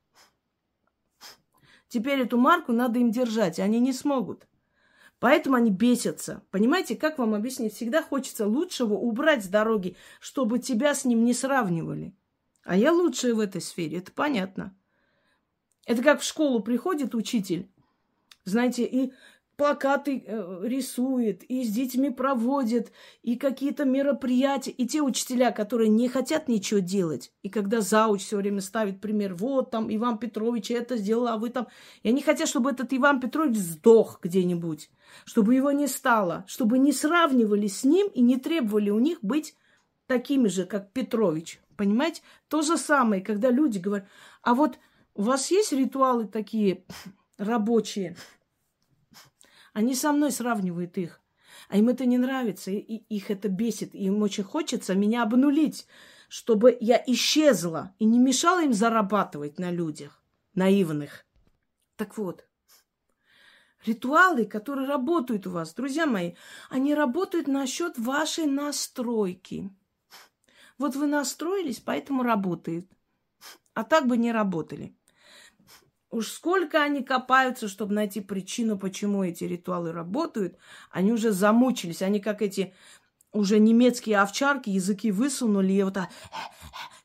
Теперь эту марку надо им держать, они не смогут. Поэтому они бесятся. Понимаете, как вам объяснить? Всегда хочется лучшего убрать с дороги, чтобы тебя с ним не сравнивали. А я лучшая в этой сфере, это понятно. Это как в школу приходит учитель, знаете, и плакаты э, рисует, и с детьми проводит, и какие-то мероприятия. И те учителя, которые не хотят ничего делать, и когда зауч все время ставит пример, вот там Иван Петрович это сделал, а вы там... И они хотят, чтобы этот Иван Петрович сдох где-нибудь, чтобы его не стало, чтобы не сравнивали с ним и не требовали у них быть такими же, как Петрович. Понимаете? То же самое, когда люди говорят, а вот У вас есть ритуалы такие рабочие? Они со мной сравнивают их. А им это не нравится, и их это бесит. Им очень хочется меня обнулить, чтобы я исчезла и не мешала им зарабатывать на людях наивных. Так вот, ритуалы, которые работают у вас, друзья мои, они работают насчет вашей настройки. Вот вы настроились, поэтому работает. А так бы не работали. Уж сколько они копаются, чтобы найти причину, почему эти ритуалы работают, они уже замучились. Они как эти уже немецкие овчарки, языки высунули, и вот так,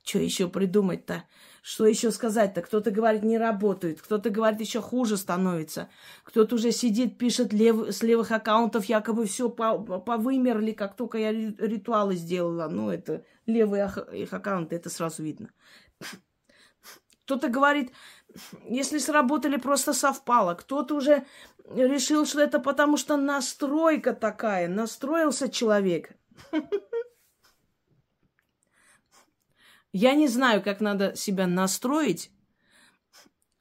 что еще придумать-то? Что еще сказать-то? Кто-то говорит, не работает, кто-то говорит, еще хуже становится. Кто-то уже сидит, пишет лев, с левых аккаунтов, якобы все повымерли, как только я ритуалы сделала. Ну, это левые их аккаунты, это сразу видно. Кто-то говорит, если сработали, просто совпало. Кто-то уже решил, что это потому, что настройка такая, настроился человек. Я не знаю, как надо себя настроить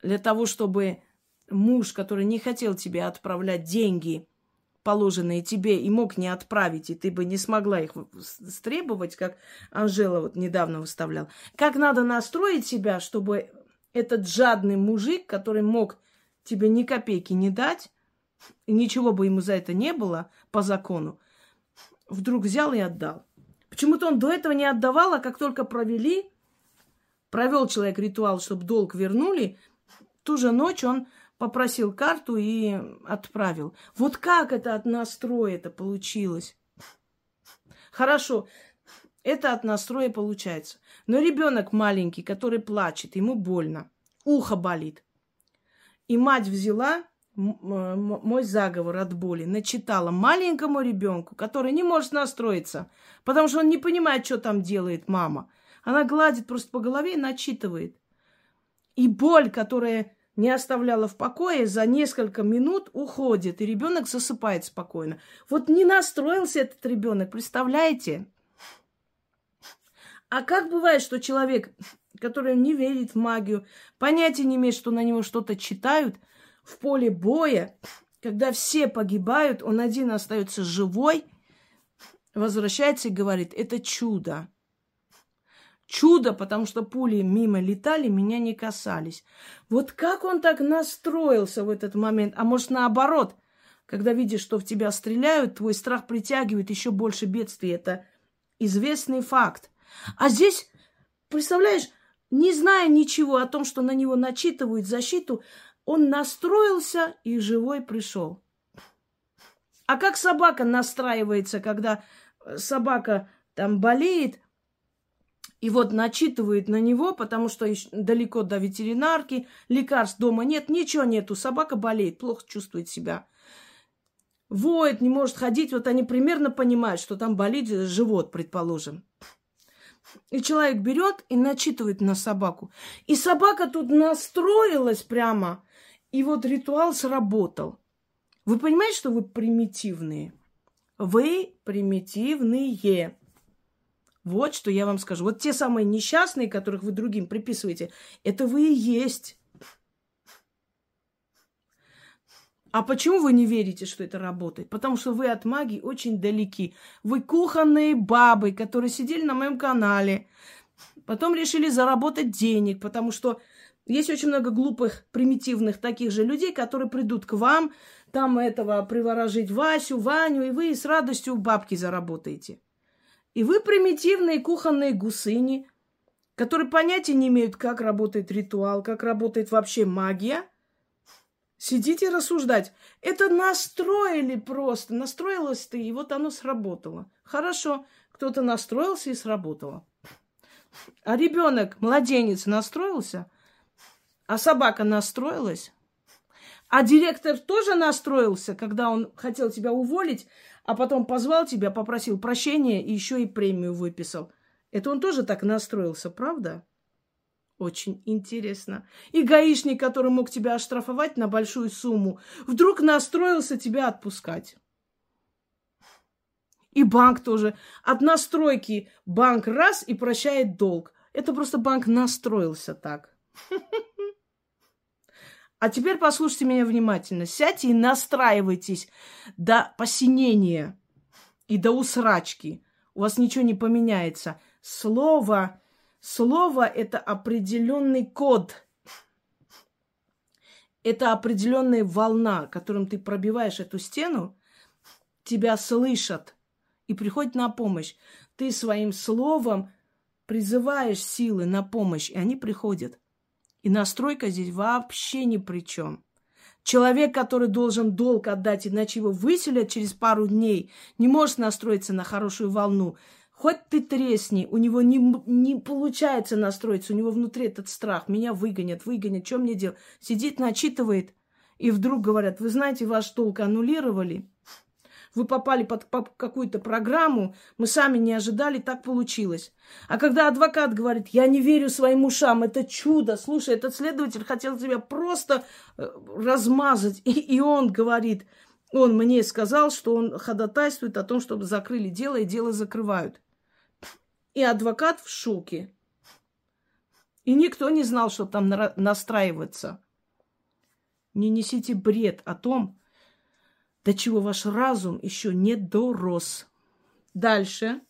для того, чтобы муж, который не хотел тебе отправлять деньги, положенные тебе, и мог не отправить, и ты бы не смогла их стребовать, как Анжела вот недавно выставлял. Как надо настроить себя, чтобы этот жадный мужик, который мог тебе ни копейки не дать, и ничего бы ему за это не было по закону, вдруг взял и отдал. Почему-то он до этого не отдавал, а как только провели, провел человек ритуал, чтобы долг вернули, ту же ночь он попросил карту и отправил. Вот как это от настроя это получилось? Хорошо, это от настроя получается. Но ребенок маленький, который плачет, ему больно, ухо болит. И мать взяла мой заговор от боли, начитала маленькому ребенку, который не может настроиться, потому что он не понимает, что там делает мама. Она гладит просто по голове и начитывает. И боль, которая не оставляла в покое, за несколько минут уходит, и ребенок засыпает спокойно. Вот не настроился этот ребенок, представляете? А как бывает, что человек, который не верит в магию, понятия не имеет, что на него что-то читают, в поле боя, когда все погибают, он один остается живой, возвращается и говорит, это чудо. Чудо, потому что пули мимо летали, меня не касались. Вот как он так настроился в этот момент? А может, наоборот, когда видишь, что в тебя стреляют, твой страх притягивает еще больше бедствий. Это известный факт. А здесь, представляешь, не зная ничего о том, что на него начитывают защиту, он настроился и живой пришел. А как собака настраивается, когда собака там болеет, и вот начитывает на него, потому что далеко до ветеринарки, лекарств дома нет, ничего нету, собака болеет, плохо чувствует себя. Воет, не может ходить, вот они примерно понимают, что там болит живот, предположим. И человек берет и начитывает на собаку. И собака тут настроилась прямо. И вот ритуал сработал. Вы понимаете, что вы примитивные? Вы примитивные. Вот что я вам скажу. Вот те самые несчастные, которых вы другим приписываете, это вы и есть. А почему вы не верите, что это работает? Потому что вы от магии очень далеки. Вы кухонные бабы, которые сидели на моем канале, потом решили заработать денег, потому что есть очень много глупых, примитивных таких же людей, которые придут к вам, там этого приворожить Васю, Ваню, и вы с радостью бабки заработаете. И вы примитивные кухонные гусыни, которые понятия не имеют, как работает ритуал, как работает вообще магия – Сидите рассуждать. Это настроили просто. Настроилась ты, и вот оно сработало. Хорошо, кто-то настроился и сработало. А ребенок, младенец, настроился, а собака настроилась, а директор тоже настроился, когда он хотел тебя уволить, а потом позвал тебя, попросил прощения и еще и премию выписал. Это он тоже так настроился, правда? Очень интересно. И гаишник, который мог тебя оштрафовать на большую сумму, вдруг настроился тебя отпускать. И банк тоже. От настройки банк раз и прощает долг. Это просто банк настроился так. А теперь послушайте меня внимательно. Сядьте и настраивайтесь до посинения и до усрачки. У вас ничего не поменяется. Слово, слово – это определенный код. Это определенная волна, которым ты пробиваешь эту стену, тебя слышат и приходят на помощь. Ты своим словом призываешь силы на помощь, и они приходят. И настройка здесь вообще ни при чем. Человек, который должен долг отдать, иначе его выселят через пару дней, не может настроиться на хорошую волну. Хоть ты тресни, у него не, не получается настроиться, у него внутри этот страх. Меня выгонят, выгонят, что мне делать? Сидит, начитывает, и вдруг говорят, вы знаете, ваш долг аннулировали, вы попали под какую-то программу, мы сами не ожидали, так получилось. А когда адвокат говорит, я не верю своим ушам, это чудо, слушай, этот следователь хотел тебя просто э, размазать, и, и он говорит, он мне сказал, что он ходатайствует о том, чтобы закрыли дело, и дело закрывают. И адвокат в шоке. И никто не знал, что там настраиваться. Не несите бред о том, до чего ваш разум еще не дорос. Дальше.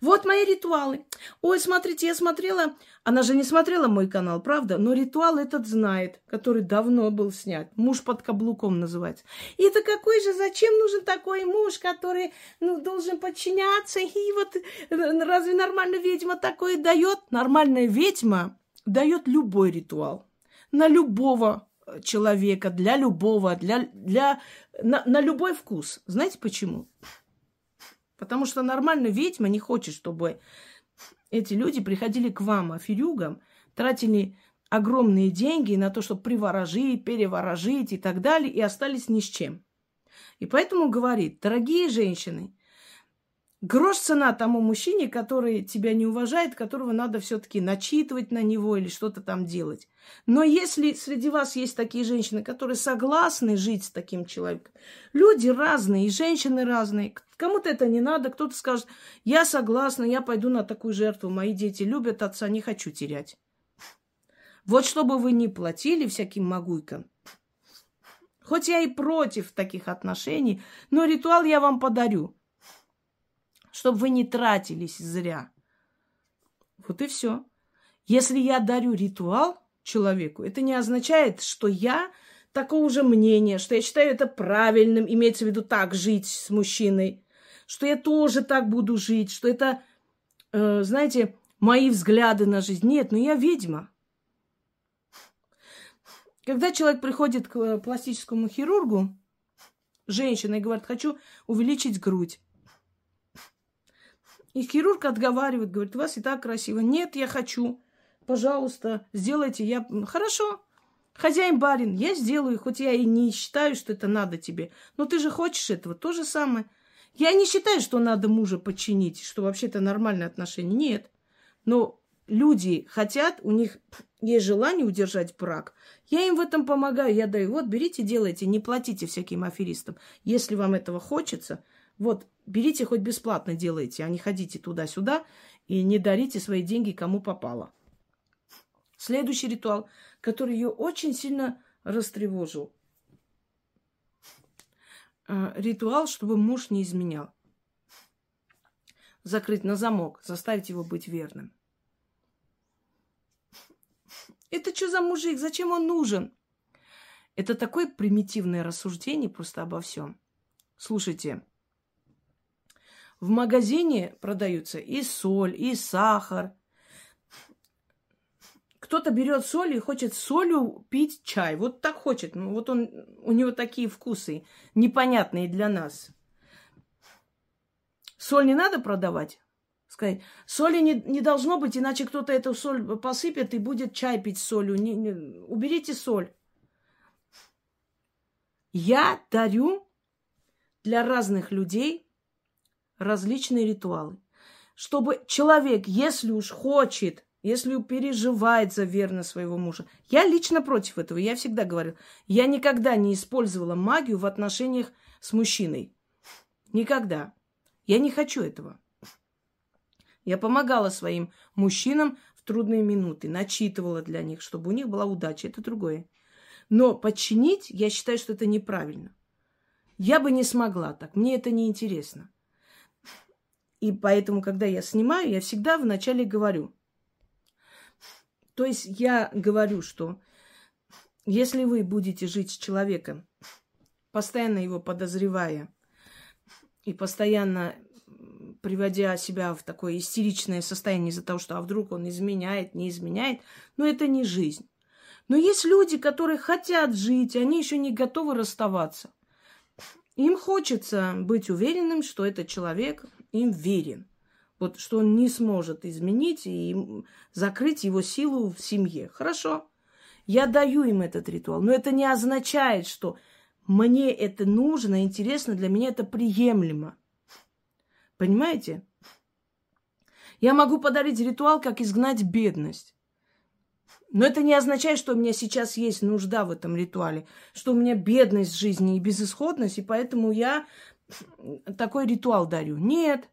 Вот мои ритуалы. Ой, смотрите, я смотрела. Она же не смотрела мой канал, правда? Но ритуал этот знает, который давно был снят. Муж под каблуком называется. И это какой же, зачем нужен такой муж, который ну, должен подчиняться? И вот разве нормальная ведьма такое дает? Нормальная ведьма дает любой ритуал. На любого человека, для любого, для, для, на, на любой вкус. Знаете почему? Потому что нормально ведьма не хочет, чтобы эти люди приходили к вам, аферюгам, тратили огромные деньги на то, чтобы приворожить, переворожить и так далее, и остались ни с чем. И поэтому говорит, дорогие женщины, Грош цена тому мужчине, который тебя не уважает, которого надо все-таки начитывать на него или что-то там делать. Но если среди вас есть такие женщины, которые согласны жить с таким человеком, люди разные, и женщины разные, кому-то это не надо, кто-то скажет, я согласна, я пойду на такую жертву, мои дети любят отца, не хочу терять. Вот чтобы вы не платили всяким могуйкам, хоть я и против таких отношений, но ритуал я вам подарю – чтобы вы не тратились зря. Вот и все. Если я дарю ритуал человеку, это не означает, что я такого же мнения, что я считаю это правильным, имеется в виду так жить с мужчиной, что я тоже так буду жить, что это, э, знаете, мои взгляды на жизнь. Нет, но ну я ведьма. Когда человек приходит к пластическому хирургу, женщина, и говорит, хочу увеличить грудь. И хирург отговаривает, говорит, у вас и так красиво. Нет, я хочу. Пожалуйста, сделайте. Я... Хорошо. Хозяин барин, я сделаю, хоть я и не считаю, что это надо тебе. Но ты же хочешь этого. То же самое. Я не считаю, что надо мужа подчинить, что вообще это нормальное отношение. Нет. Но люди хотят, у них есть желание удержать брак. Я им в этом помогаю, я даю. Вот, берите, делайте, не платите всяким аферистам. Если вам этого хочется, вот, берите хоть бесплатно делайте, а не ходите туда-сюда и не дарите свои деньги кому попало. Следующий ритуал, который ее очень сильно растревожил. А, ритуал, чтобы муж не изменял. Закрыть на замок, заставить его быть верным. Это что за мужик? Зачем он нужен? Это такое примитивное рассуждение просто обо всем. Слушайте, в магазине продаются и соль, и сахар. Кто-то берет соль и хочет солью пить чай. Вот так хочет. Ну, вот он, у него такие вкусы, непонятные для нас. Соль не надо продавать? Сказать, соли не, не должно быть, иначе кто-то эту соль посыпет и будет чай пить с солью. Не, не, уберите соль. Я дарю для разных людей различные ритуалы. Чтобы человек, если уж хочет, если переживает за верность своего мужа. Я лично против этого. Я всегда говорю, я никогда не использовала магию в отношениях с мужчиной. Никогда. Я не хочу этого. Я помогала своим мужчинам в трудные минуты, начитывала для них, чтобы у них была удача. Это другое. Но подчинить, я считаю, что это неправильно. Я бы не смогла так. Мне это не интересно. И поэтому, когда я снимаю, я всегда вначале говорю. То есть я говорю, что если вы будете жить с человеком, постоянно его подозревая и постоянно приводя себя в такое истеричное состояние из-за того, что а вдруг он изменяет, не изменяет, но это не жизнь. Но есть люди, которые хотят жить, они еще не готовы расставаться. Им хочется быть уверенным, что этот человек им верен. Вот что он не сможет изменить и закрыть его силу в семье. Хорошо. Я даю им этот ритуал. Но это не означает, что мне это нужно, интересно, для меня это приемлемо. Понимаете? Я могу подарить ритуал, как изгнать бедность. Но это не означает, что у меня сейчас есть нужда в этом ритуале, что у меня бедность жизни и безысходность, и поэтому я такой ритуал дарю. Нет.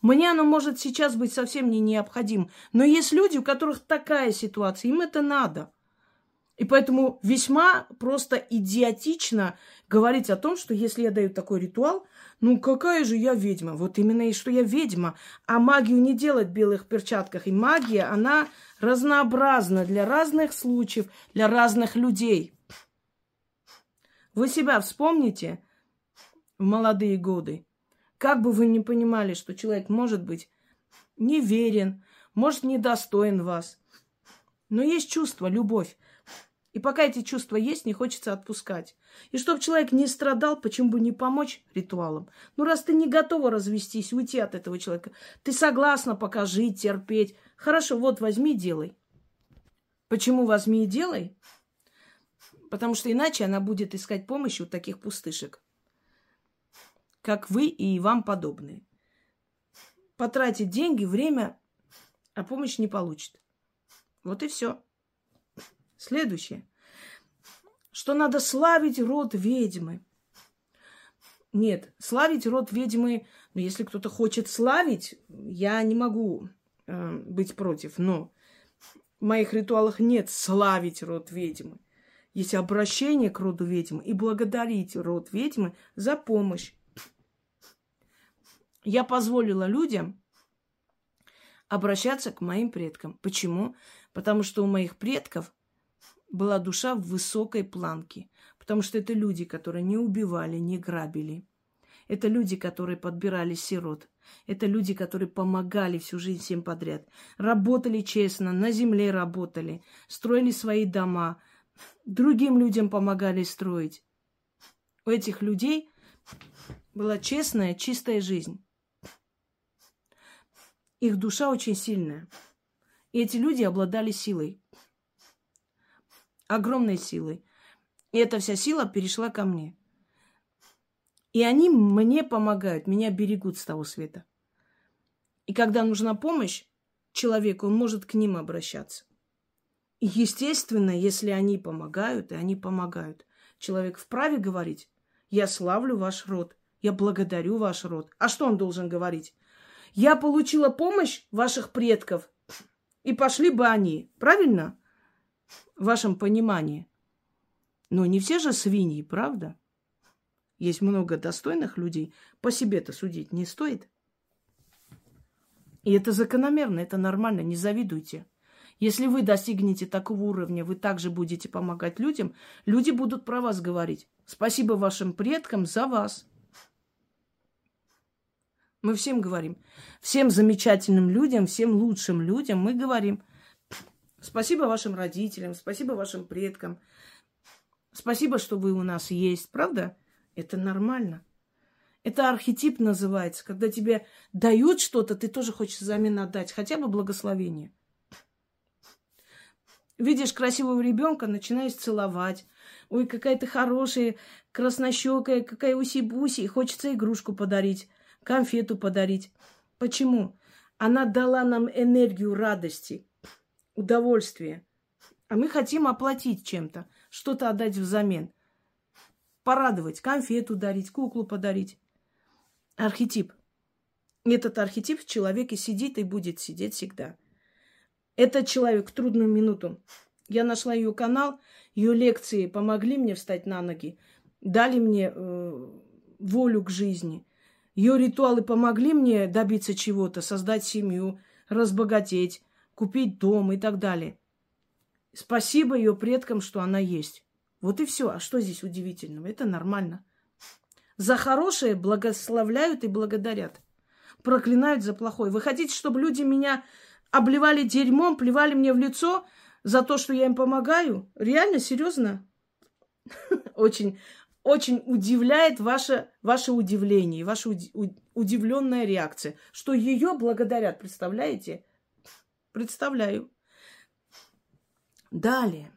Мне оно может сейчас быть совсем не необходим. Но есть люди, у которых такая ситуация, им это надо. И поэтому весьма просто идиотично говорить о том, что если я даю такой ритуал, ну какая же я ведьма? Вот именно и что я ведьма. А магию не делать в белых перчатках. И магия, она разнообразна для разных случаев, для разных людей. Вы себя вспомните в молодые годы. Как бы вы ни понимали, что человек может быть неверен, может недостоин вас. Но есть чувство, любовь. И пока эти чувства есть, не хочется отпускать. И чтобы человек не страдал, почему бы не помочь ритуалам? Ну, раз ты не готова развестись, уйти от этого человека, ты согласна пока жить, терпеть. Хорошо, вот возьми, делай. Почему возьми и делай? Потому что иначе она будет искать помощи у таких пустышек как вы и вам подобные. Потратит деньги, время, а помощь не получит. Вот и все. Следующее. Что надо славить род ведьмы. Нет, славить род ведьмы, ну, если кто-то хочет славить, я не могу э, быть против, но в моих ритуалах нет славить род ведьмы. Есть обращение к роду ведьмы и благодарить род ведьмы за помощь я позволила людям обращаться к моим предкам. Почему? Потому что у моих предков была душа в высокой планке. Потому что это люди, которые не убивали, не грабили. Это люди, которые подбирали сирот. Это люди, которые помогали всю жизнь всем подряд. Работали честно, на земле работали, строили свои дома, другим людям помогали строить. У этих людей была честная, чистая жизнь. Их душа очень сильная. И эти люди обладали силой. Огромной силой. И эта вся сила перешла ко мне. И они мне помогают, меня берегут с того света. И когда нужна помощь человеку, он может к ним обращаться. И естественно, если они помогают, и они помогают, человек вправе говорить, я славлю ваш род, я благодарю ваш род. А что он должен говорить? Я получила помощь ваших предков, и пошли бы они. Правильно? В вашем понимании. Но не все же свиньи, правда? Есть много достойных людей. По себе-то судить не стоит. И это закономерно, это нормально, не завидуйте. Если вы достигнете такого уровня, вы также будете помогать людям, люди будут про вас говорить. Спасибо вашим предкам за вас. Мы всем говорим. Всем замечательным людям, всем лучшим людям мы говорим. Спасибо вашим родителям, спасибо вашим предкам. Спасибо, что вы у нас есть. Правда? Это нормально. Это архетип называется. Когда тебе дают что-то, ты тоже хочешь взамен отдать. Хотя бы благословение. Видишь красивого ребенка, начинаешь целовать. Ой, какая ты хорошая, краснощекая, какая уси-буси. Хочется игрушку подарить конфету подарить. Почему? Она дала нам энергию радости, удовольствия. А мы хотим оплатить чем-то, что-то отдать взамен. Порадовать, конфету дарить, куклу подарить. Архетип. Этот архетип в человеке сидит и будет сидеть всегда. Этот человек в трудную минуту. Я нашла ее канал, ее лекции помогли мне встать на ноги, дали мне э, волю к жизни. Ее ритуалы помогли мне добиться чего-то, создать семью, разбогатеть, купить дом и так далее. Спасибо ее предкам, что она есть. Вот и все. А что здесь удивительного? Это нормально. За хорошее благословляют и благодарят. Проклинают за плохое. Вы хотите, чтобы люди меня обливали дерьмом, плевали мне в лицо за то, что я им помогаю? Реально, серьезно? Очень, очень удивляет ваше, ваше удивление, ваша удивленная реакция, что ее благодарят, представляете? Представляю. Далее.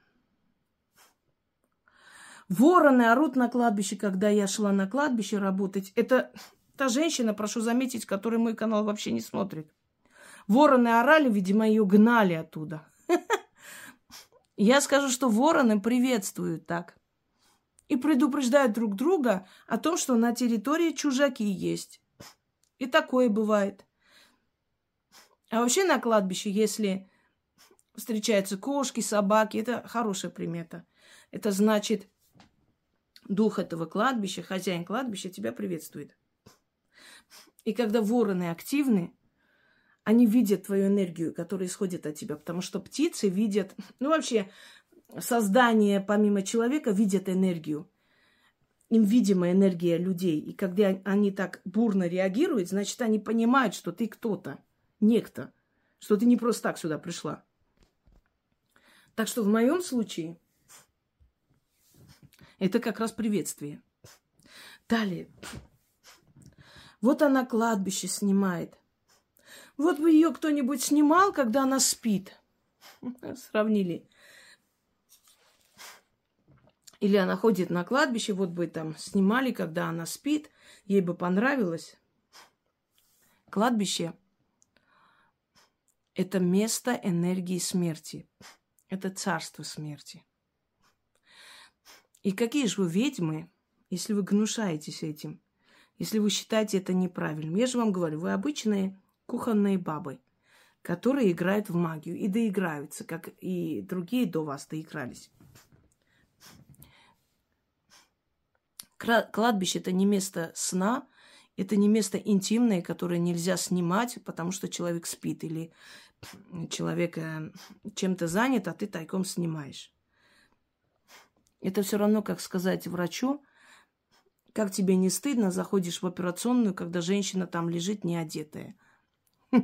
Вороны орут на кладбище, когда я шла на кладбище работать. Это та женщина, прошу заметить, которая мой канал вообще не смотрит. Вороны орали, видимо, ее гнали оттуда. Я скажу, что вороны приветствуют так. И предупреждают друг друга о том, что на территории чужаки есть. И такое бывает. А вообще на кладбище, если встречаются кошки, собаки, это хорошая примета. Это значит, дух этого кладбища, хозяин кладбища тебя приветствует. И когда вороны активны, они видят твою энергию, которая исходит от тебя, потому что птицы видят, ну вообще создание помимо человека видят энергию. Им видима энергия людей. И когда они так бурно реагируют, значит, они понимают, что ты кто-то, некто, что ты не просто так сюда пришла. Так что в моем случае это как раз приветствие. Далее. Вот она кладбище снимает. Вот бы ее кто-нибудь снимал, когда она спит. Сравнили. Или она ходит на кладбище, вот бы там снимали, когда она спит, ей бы понравилось. Кладбище – это место энергии смерти. Это царство смерти. И какие же вы ведьмы, если вы гнушаетесь этим, если вы считаете это неправильным. Я же вам говорю, вы обычные кухонные бабы, которые играют в магию и доиграются, как и другие до вас доигрались. Кладбище – это не место сна, это не место интимное, которое нельзя снимать, потому что человек спит или человек э, чем-то занят, а ты тайком снимаешь. Это все равно, как сказать врачу, как тебе не стыдно, заходишь в операционную, когда женщина там лежит не одетая.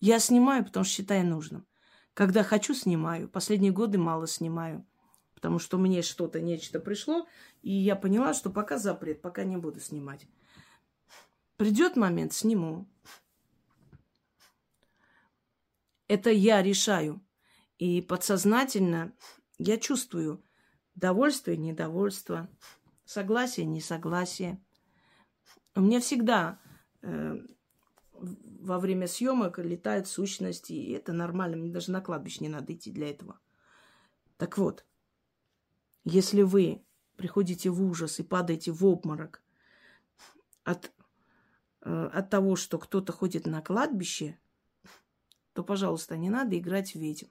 Я снимаю, потому что считаю нужным. Когда хочу, снимаю. Последние годы мало снимаю. Потому что мне что-то, нечто пришло, и я поняла, что пока запрет, пока не буду снимать. Придет момент, сниму. Это я решаю. И подсознательно я чувствую довольство и недовольство, согласие, несогласие. У меня всегда э, во время съемок летают сущности, и это нормально. Мне даже на кладбище не надо идти для этого. Так вот, если вы приходите в ужас и падаете в обморок от, э, от того, что кто-то ходит на кладбище, то, пожалуйста, не надо играть в ведьм.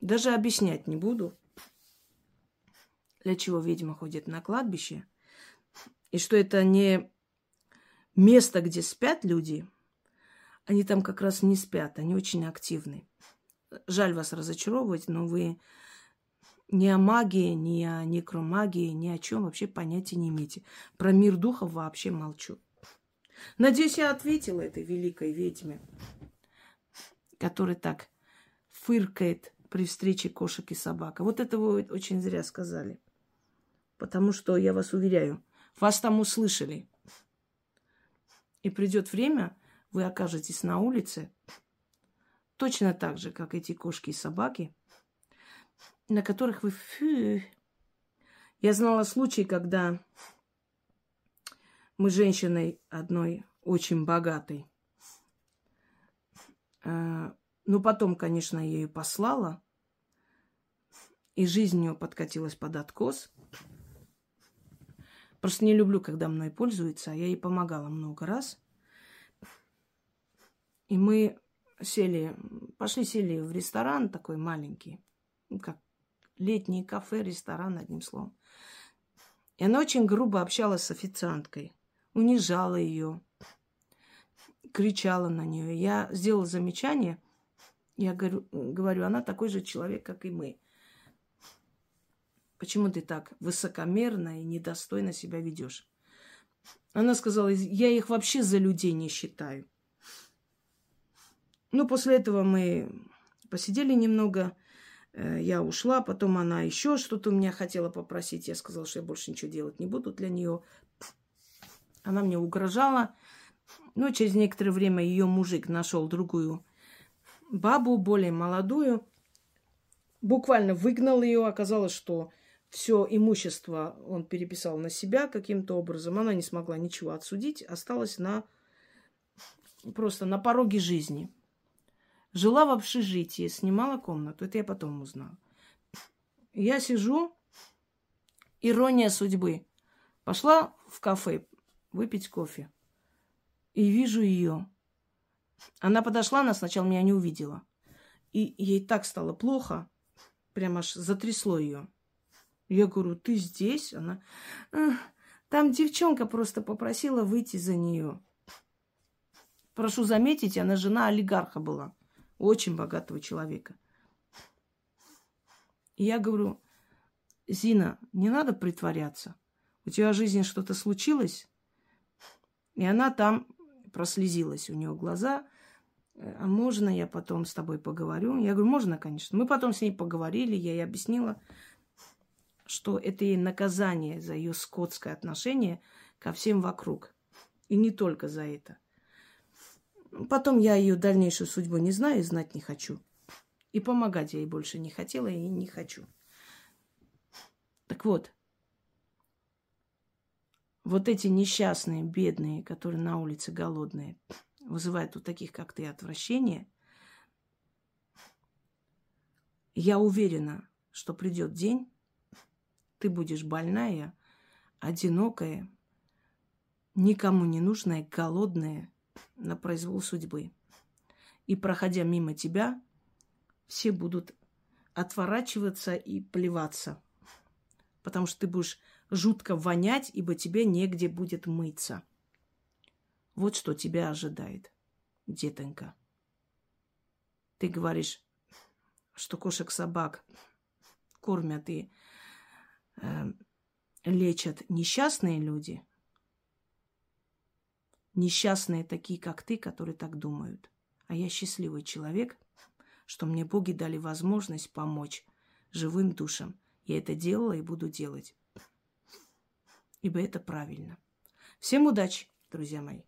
Даже объяснять не буду, для чего ведьма ходит на кладбище. И что это не место, где спят люди. Они там как раз не спят, они очень активны. Жаль вас разочаровывать, но вы ни о магии, ни о некромагии, ни о чем вообще понятия не имеете. Про мир духов вообще молчу. Надеюсь, я ответила этой великой ведьме, которая так фыркает при встрече кошек и собак. вот это вы очень зря сказали. Потому что, я вас уверяю, вас там услышали. И придет время, вы окажетесь на улице, точно так же, как эти кошки и собаки, на которых вы... Фу. Я знала случай, когда мы с женщиной одной очень богатой, ну, потом, конечно, я ее послала. И жизнь у нее подкатилась под откос. Просто не люблю, когда мной пользуются, а я ей помогала много раз. И мы сели, пошли сели в ресторан такой маленький, ну, как летний кафе, ресторан, одним словом. И она очень грубо общалась с официанткой, унижала ее, кричала на нее. Я сделала замечание, я говорю, говорю, она такой же человек, как и мы. Почему ты так высокомерно и недостойно себя ведешь? Она сказала, я их вообще за людей не считаю. Ну, после этого мы посидели немного, я ушла, потом она еще что-то у меня хотела попросить. Я сказала, что я больше ничего делать не буду для нее. Она мне угрожала. Но через некоторое время ее мужик нашел другую бабу, более молодую. Буквально выгнал ее. Оказалось, что все имущество он переписал на себя каким-то образом. Она не смогла ничего отсудить, осталась на просто на пороге жизни. Жила в общежитии, снимала комнату. Это я потом узнала. Я сижу, ирония судьбы. Пошла в кафе выпить кофе. И вижу ее. Она подошла, она сначала меня не увидела. И ей так стало плохо, прям аж затрясло ее. Я говорю, ты здесь? Она, там девчонка просто попросила выйти за нее. Прошу заметить, она жена олигарха была, очень богатого человека. И я говорю, Зина, не надо притворяться. У тебя в жизни что-то случилось? И она там прослезилась, у нее глаза. А можно я потом с тобой поговорю? Я говорю, можно, конечно. Мы потом с ней поговорили, я ей объяснила, что это ей наказание за ее скотское отношение ко всем вокруг. И не только за это. Потом я ее дальнейшую судьбу не знаю и знать не хочу. И помогать я ей больше не хотела и не хочу. Так вот, вот эти несчастные, бедные, которые на улице голодные, вызывают у таких, как ты, отвращение. Я уверена, что придет день, ты будешь больная, одинокая, никому не нужная, голодная, на произвол судьбы. И проходя мимо тебя, все будут отворачиваться и плеваться. Потому что ты будешь жутко вонять, ибо тебе негде будет мыться. Вот что тебя ожидает, детонька. Ты говоришь, что кошек-собак кормят и э, лечат несчастные люди, несчастные такие, как ты, которые так думают. А я счастливый человек, что мне боги дали возможность помочь живым душам. Я это делала и буду делать. Ибо это правильно. Всем удачи, друзья мои.